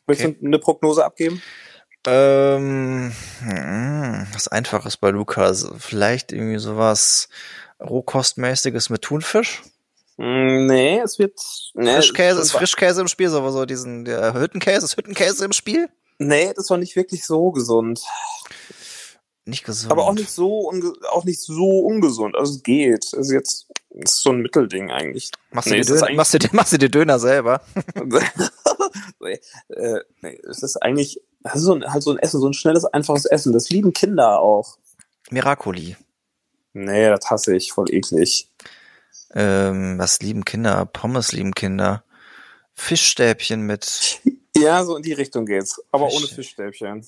Willst Okay. du eine Prognose abgeben? Ähm, hm, was Einfaches bei Lukas. Vielleicht irgendwie sowas Rohkostmäßiges mit Thunfisch? Mm, Nee, es wird. Nee, Frischkäse, es ist Frischkäse im Spiel, so, so diesen der Hüttenkäse, ist Hüttenkäse im Spiel? Nee, das war nicht wirklich so gesund. Nicht gesund. Aber auch nicht so auch nicht so ungesund. Also es geht. Also jetzt ist so ein Mittelding eigentlich. Machst, Nee, du Döner, eigentlich- machst, du, machst du die Döner selber? nee, äh, nee, es ist eigentlich so ein, halt so ein Essen, so ein schnelles, einfaches Essen. Das lieben Kinder auch. Miracoli. Nee, das hasse ich. Voll eklig. Ähm, was lieben Kinder? Pommes lieben Kinder. Fischstäbchen mit. Ja, so in die Richtung geht's. Aber Fisch. ohne Fischstäbchen.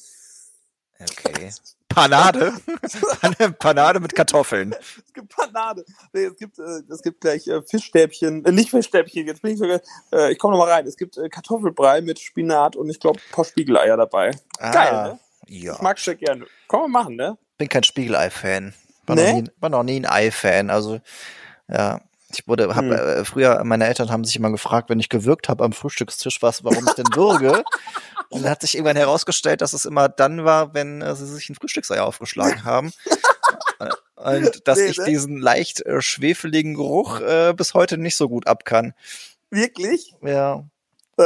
Okay. Panade? Panade mit Kartoffeln. Es gibt Panade. Nee, es gibt, äh, es gibt gleich äh, Fischstäbchen. Äh, nicht Fischstäbchen, jetzt bin ich sogar. Äh, ich komme noch mal rein. Es gibt äh, Kartoffelbrei mit Spinat und ich glaube ein paar Spiegeleier dabei. Geil, ne? Ja. Ich mag sehr gerne. Kann man machen, ne? bin kein Spiegelei-Fan. War, Nee? noch nie, war noch nie ein Ei-Fan. Also, ja. Ich wurde, hab, Hm. äh, früher, meine Eltern haben sich immer gefragt, wenn ich gewürgt habe am Frühstückstisch, was, warum ich denn würge. Und dann hat sich irgendwann herausgestellt, dass es immer dann war, wenn äh, sie sich ein Frühstücksei aufgeschlagen haben. Und dass Nee, ich ne? diesen leicht äh, schwefeligen Geruch äh, bis heute nicht so gut ab kann. Wirklich? Ja,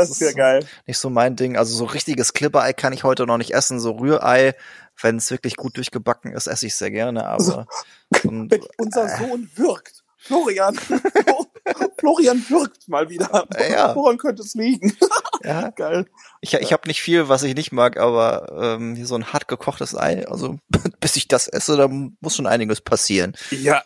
Das ist ja geil. nicht so mein Ding. Also so richtiges Klipperei kann ich heute noch nicht essen. So Rührei, wenn es wirklich gut durchgebacken ist, esse ich sehr gerne. Aber so ein- Wenn unser Sohn wirkt. Florian. Florian wirkt mal wieder. Ja. Woran könnte es liegen? ja, Geil. ich, ich habe nicht viel, was ich nicht mag, aber ähm, hier so ein hart gekochtes Ei, also bis ich das esse, da muss schon einiges passieren. Ja,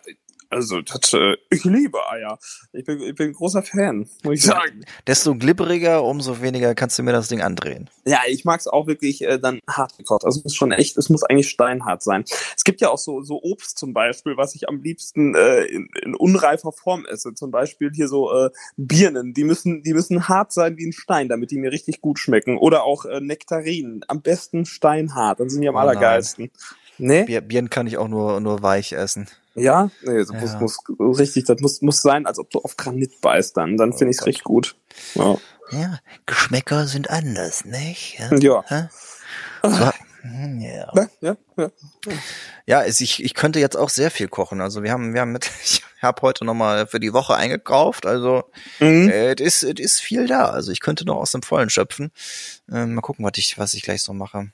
also das, äh, ich liebe Eier. Ich bin, ich bin großer Fan, muss ich sagen. Desto glibberiger, umso weniger kannst du mir das Ding andrehen. Ja, ich mag es auch wirklich äh, dann hart gekocht. Also es muss schon echt, es muss eigentlich steinhart sein. Es gibt ja auch so, so Obst zum Beispiel, was ich am liebsten äh, in, in unreifer Form esse. Zum Beispiel hier so äh, Birnen, die müssen, die müssen hart sein wie ein Stein, damit die mir richtig gut schmecken. Oder auch äh, Nektarinen, am besten steinhart, dann sind die am Oh nein. allergeilsten. Nee? Bier, Bieren kann ich auch nur, nur weich essen. Ja? Nee, das Ja. Muss, muss richtig, das muss, muss sein, als ob du auf Granit beißt dann. Dann Oh finde ich es richtig gut. Ja. Ja, Geschmäcker sind anders, nicht? Ja. Hä? So, hm, ja. Ne? Ja, ja. Ja, es- ich, ich könnte jetzt auch sehr viel kochen. Also wir haben, wir haben mit, ich habe heute nochmal für die Woche eingekauft. Also Mhm. äh, es ist, es ist viel da. Also ich könnte noch aus dem Vollen schöpfen. Ähm, mal gucken, was ich, was ich gleich so mache.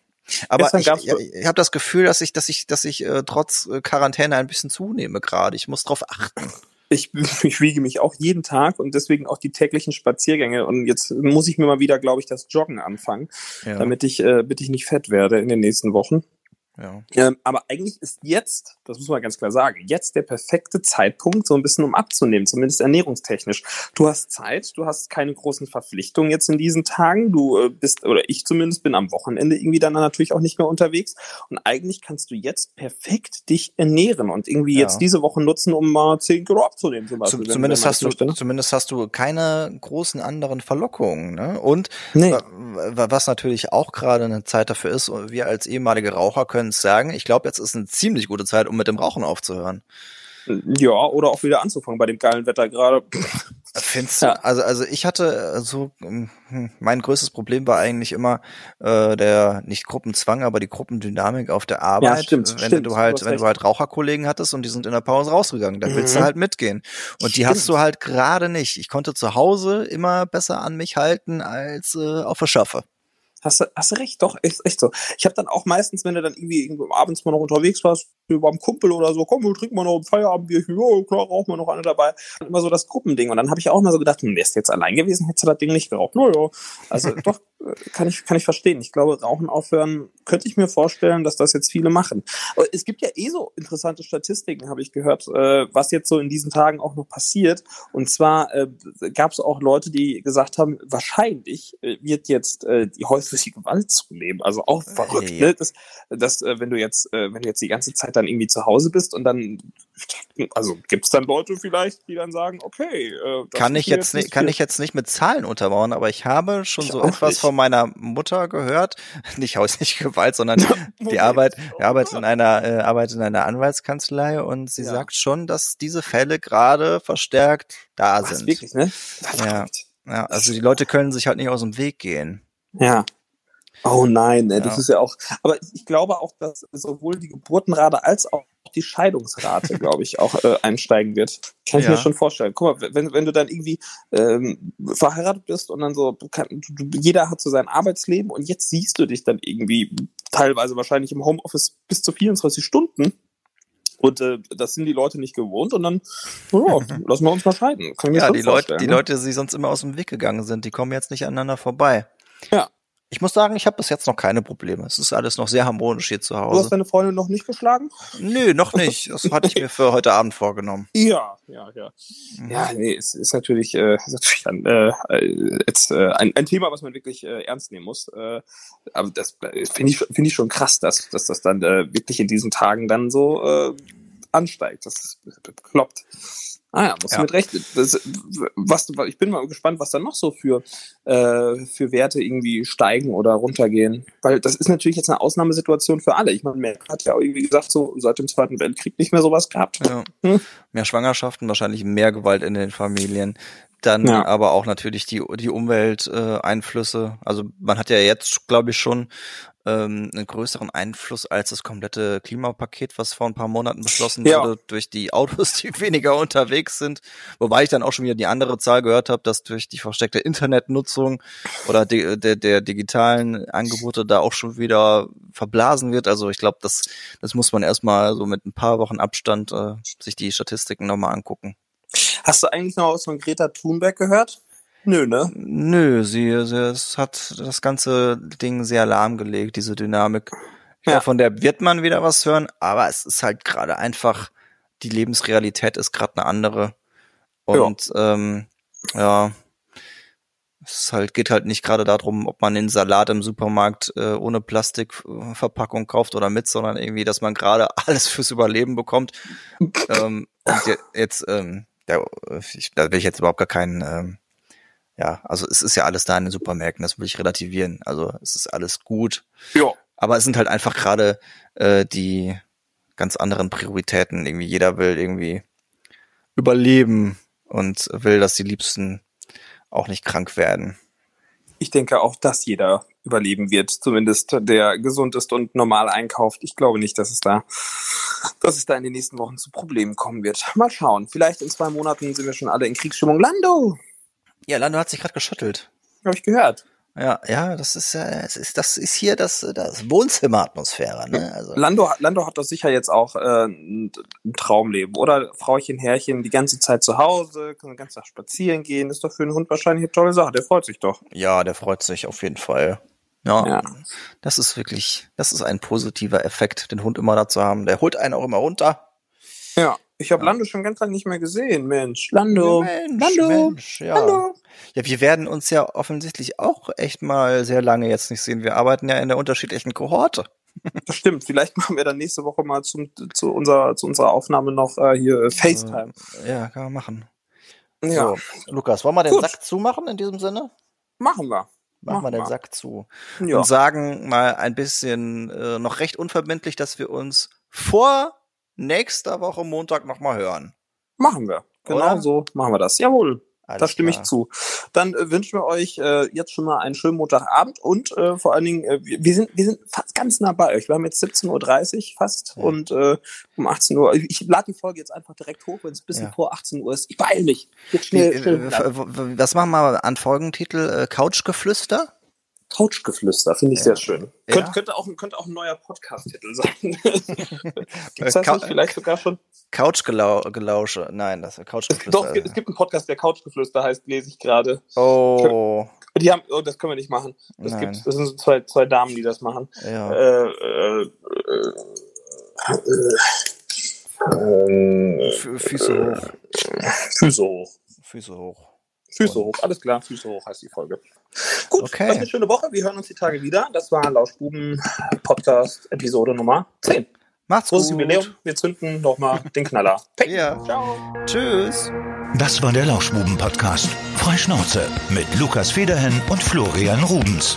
Aber ich, ich habe das Gefühl, dass ich, dass ich, dass ich äh, trotz äh, Quarantäne ein bisschen zunehme gerade. Ich muss drauf achten. Ich, ich wiege mich auch jeden Tag und deswegen auch die täglichen Spaziergänge. Und jetzt muss ich mir mal wieder, glaube ich, das Joggen anfangen, ja. damit ich, äh, damit ich nicht fett werde in den nächsten Wochen. Ja. Ähm, aber eigentlich ist jetzt, das muss man ganz klar sagen, jetzt der perfekte Zeitpunkt, so ein bisschen um abzunehmen, zumindest ernährungstechnisch. Du hast Zeit, du hast keine großen Verpflichtungen jetzt in diesen Tagen. Du äh, bist, oder ich zumindest bin am Wochenende irgendwie dann natürlich auch nicht mehr unterwegs. Und eigentlich kannst du jetzt perfekt dich ernähren und irgendwie ja. jetzt diese Woche nutzen, um mal 10 Kilo abzunehmen. Zum Beispiel, zumindest, hast du, zumindest hast du keine großen anderen Verlockungen. Ne? Und nee. was natürlich auch gerade eine Zeit dafür ist, wir als ehemalige Raucher können es sagen. Ich glaube, jetzt ist eine ziemlich gute Zeit, um mit dem Rauchen aufzuhören. Ja, oder auch wieder anzufangen bei dem geilen Wetter gerade. Findest du? Ja. Also, also ich hatte so, hm, mein größtes Problem war eigentlich immer äh, der nicht Gruppenzwang, aber die Gruppendynamik auf der Arbeit. Ja, stimmt, wenn stimmt, du halt, du wenn recht. du halt Raucherkollegen hattest und die sind in der Pause rausgegangen, dann willst mhm. du halt mitgehen. Und stimmt. die hast du halt gerade nicht. Ich konnte zu Hause immer besser an mich halten als äh, auf der Schaffe. Hast du, hast recht, doch, echt, echt so. Ich habe dann auch meistens, wenn du dann irgendwie, irgendwie abends mal noch unterwegs warst, beim Kumpel oder so, komm, wir trinken mal noch ein Feierabendbierchen, ja, klar, rauchen wir noch eine dabei. Und immer so das Gruppending. Und dann habe ich auch mal so gedacht, hm, wärst du jetzt allein gewesen, hättest du das Ding nicht geraucht. Naja, also doch, kann ich, kann ich verstehen. Ich glaube, Rauchen aufhören, könnte ich mir vorstellen, dass das jetzt viele machen. Aber es gibt ja eh so interessante Statistiken, habe ich gehört, äh, was jetzt so in diesen Tagen auch noch passiert. Und zwar äh, gab es auch Leute, die gesagt haben, wahrscheinlich äh, wird jetzt äh, die häusliche Gewalt zunehmen. Also auch verrückt, ja. ne? Das, das, äh, wenn du jetzt, äh, wenn du jetzt die ganze Zeit dann irgendwie zu Hause bist und dann, also gibt es dann Leute vielleicht, die dann sagen, okay, äh, kann ich jetzt, nicht, kann ich jetzt nicht mit Zahlen unterbauen, aber ich habe schon ich so etwas nicht. von meiner Mutter gehört, nicht häusliche Gewalt, sondern die Arbeit, die arbeitet in einer, äh, arbeitet in einer Anwaltskanzlei und sie ja. sagt schon, dass diese Fälle gerade verstärkt da Was, sind. Wirklich, ne? Ja. ja, also die Leute können sich halt nicht aus dem Weg gehen. Ja, Oh nein, ey, das ist ja auch. Aber ich glaube auch, dass sowohl die Geburtenrate als auch die Scheidungsrate, glaube ich, auch äh, einsteigen wird. Kann ich ja. mir schon vorstellen. Guck mal, wenn, wenn du dann irgendwie ähm, verheiratet bist und dann so, kann, du, jeder hat so sein Arbeitsleben und jetzt siehst du dich dann irgendwie teilweise wahrscheinlich im Homeoffice bis zu 24 Stunden. Und äh, das sind die Leute nicht gewohnt und dann, oh, lassen wir uns mal scheiden. Kann ich mir ja, die Leute, die ne? Leute, die sonst immer aus dem Weg gegangen sind, die kommen jetzt nicht aneinander vorbei. Ja, ich muss sagen, ich habe bis jetzt noch keine Probleme. Es ist alles noch sehr harmonisch hier zu Hause. Du hast deine Freundin noch nicht geschlagen? Nö, noch nicht. Das hatte ich mir für heute Abend vorgenommen. Ja, ja, ja. Mhm. Ja, nee, es ist natürlich, äh, ist natürlich ein, äh, jetzt, äh, ein, ein Thema, was man wirklich äh, ernst nehmen muss. Äh, aber das äh, finde ich, finde ich schon krass, dass, dass das dann äh, wirklich in diesen Tagen dann so äh, ansteigt. Das ist bekloppt. Ah ja, musst ja. mit recht. Das, was, ich bin mal gespannt, was da noch so für, äh, für Werte irgendwie steigen oder runtergehen. Weil das ist natürlich jetzt eine Ausnahmesituation für alle. Ich meine, Merkel hat ja irgendwie gesagt, so seit dem Zweiten Weltkrieg nicht mehr sowas gehabt. Ja. Hm? Mehr Schwangerschaften, wahrscheinlich mehr Gewalt in den Familien. Dann ja. aber auch natürlich die, die Umwelteinflüsse. Äh, also man hat ja jetzt, glaube ich, schon ähm, einen größeren Einfluss als das komplette Klimapaket, was vor ein paar Monaten beschlossen ja. wurde, durch die Autos, die weniger unterwegs sind. Wobei ich dann auch schon wieder die andere Zahl gehört habe, dass durch die versteckte Internetnutzung oder de, de, der digitalen Angebote da auch schon wieder verblasen wird. Also ich glaube, das, das muss man erstmal so mit ein paar Wochen Abstand äh, sich die Statistiken nochmal angucken. Hast du eigentlich noch was von Greta Thunberg gehört? Nö, ne? Nö, sie, sie es hat das ganze Ding sehr lahmgelegt, diese Dynamik. Ja. von der wird man wieder was hören, aber es ist halt gerade einfach, die Lebensrealität ist gerade eine andere. Und ja. ähm, ja, es halt, geht halt nicht gerade darum, ob man den Salat im Supermarkt äh, ohne Plastikverpackung kauft oder mit, sondern irgendwie, dass man gerade alles fürs Überleben bekommt. ähm, und jetzt, ähm, ja, ich, da will ich jetzt überhaupt gar keinen ähm, ja, also es ist ja alles da in den Supermärkten, das will ich relativieren. Also es ist alles gut. Ja. Aber es sind halt einfach gerade äh, die ganz anderen Prioritäten. Irgendwie jeder will irgendwie überleben und will, dass die Liebsten auch nicht krank werden. Ich denke auch, dass jeder überleben wird, zumindest der gesund ist und normal einkauft. Ich glaube nicht, dass es da, dass es da in den nächsten Wochen zu Problemen kommen wird. Mal schauen. Vielleicht in zwei Monaten sind wir schon alle in Kriegsstimmung. Lando! Ja, Lando hat sich gerade geschüttelt. Habe ich gehört. Ja, ja, das ist ja, das ist, das ist hier das, das Wohnzimmeratmosphäre, ne? Also. Lando, Lando hat doch sicher jetzt auch äh, ein, Traumleben, oder? Frauchen, Herrchen, die ganze Zeit zu Hause, kann den ganzen Tag spazieren gehen, ist doch für einen Hund wahrscheinlich eine tolle Sache. Der freut sich doch. Ja, der freut sich auf jeden Fall. Ja, Ja. das ist wirklich, das ist ein positiver Effekt, den Hund immer da zu haben. Der holt einen auch immer runter. Ja, ich habe Lando schon ganz lange nicht mehr gesehen, Mensch. Lando, Mensch, Lando, Mensch, ja. Lando. Ja, wir werden uns ja offensichtlich auch echt mal sehr lange jetzt nicht sehen. Wir arbeiten ja in der unterschiedlichen Kohorte. Das stimmt. Vielleicht machen wir dann nächste Woche mal zum, zu, unserer, zu unserer Aufnahme noch äh, hier äh, FaceTime. Ja, kann man machen. Ja, So, Lukas, wollen wir den Gut. Sack zumachen in diesem Sinne? machen wir. Machen wir den. Sack zu. Ja. Und sagen mal ein bisschen äh, noch recht unverbindlich, dass wir uns vor nächster Woche Montag nochmal hören. Machen wir. Genau Oder? so machen wir das. Jawohl. Alles da stimme klar. ich zu. Dann äh, wünschen wir euch äh, jetzt schon mal einen schönen Montagabend und äh, vor allen Dingen, äh, wir, sind wir sind fast ganz nah bei euch. Wir haben jetzt 17.30 Uhr fast Ja. und äh, um 18 Uhr. Ich, ich lade die Folge jetzt einfach direkt hoch, wenn es ein bisschen Ja. vor 18 Uhr ist. Ich beeile mich. Jetzt schnell, äh, schnell was machen wir an Folgentitel? Äh, Couchgeflüster? Couchgeflüster, finde ich Ja. sehr schön. Ja. Könnte, könnte, auch, könnte auch ein neuer Podcast-Titel sein. Gibt es das Cou- nicht vielleicht sogar schon? Couchgelausche? Nein, das ist Doch, Couchgeflüster. es gibt, es gibt einen Podcast, der Couchgeflüster heißt, lese ich gerade. oh, Die haben, oh, das können wir nicht machen. Das, Nein. gibt's, das sind so zwei, zwei Damen, die das machen. ja. Äh, äh, äh, äh, Fü- Füße hoch. Füße hoch. Füße hoch. Füße hoch, alles klar, Füße hoch heißt die Folge. Gut, Okay. das ist eine schöne Woche. Wir hören uns die Tage wieder. Das war Lauschbuben Podcast Episode Nummer 10. Macht's Großes gut. Jubiläum. Wir zünden nochmal den Knaller. Peng. Ja. Ciao. Tschüss. Das war der Lauschbuben-Podcast. Freischnauze mit Lukas Federhen und Florian Rubens.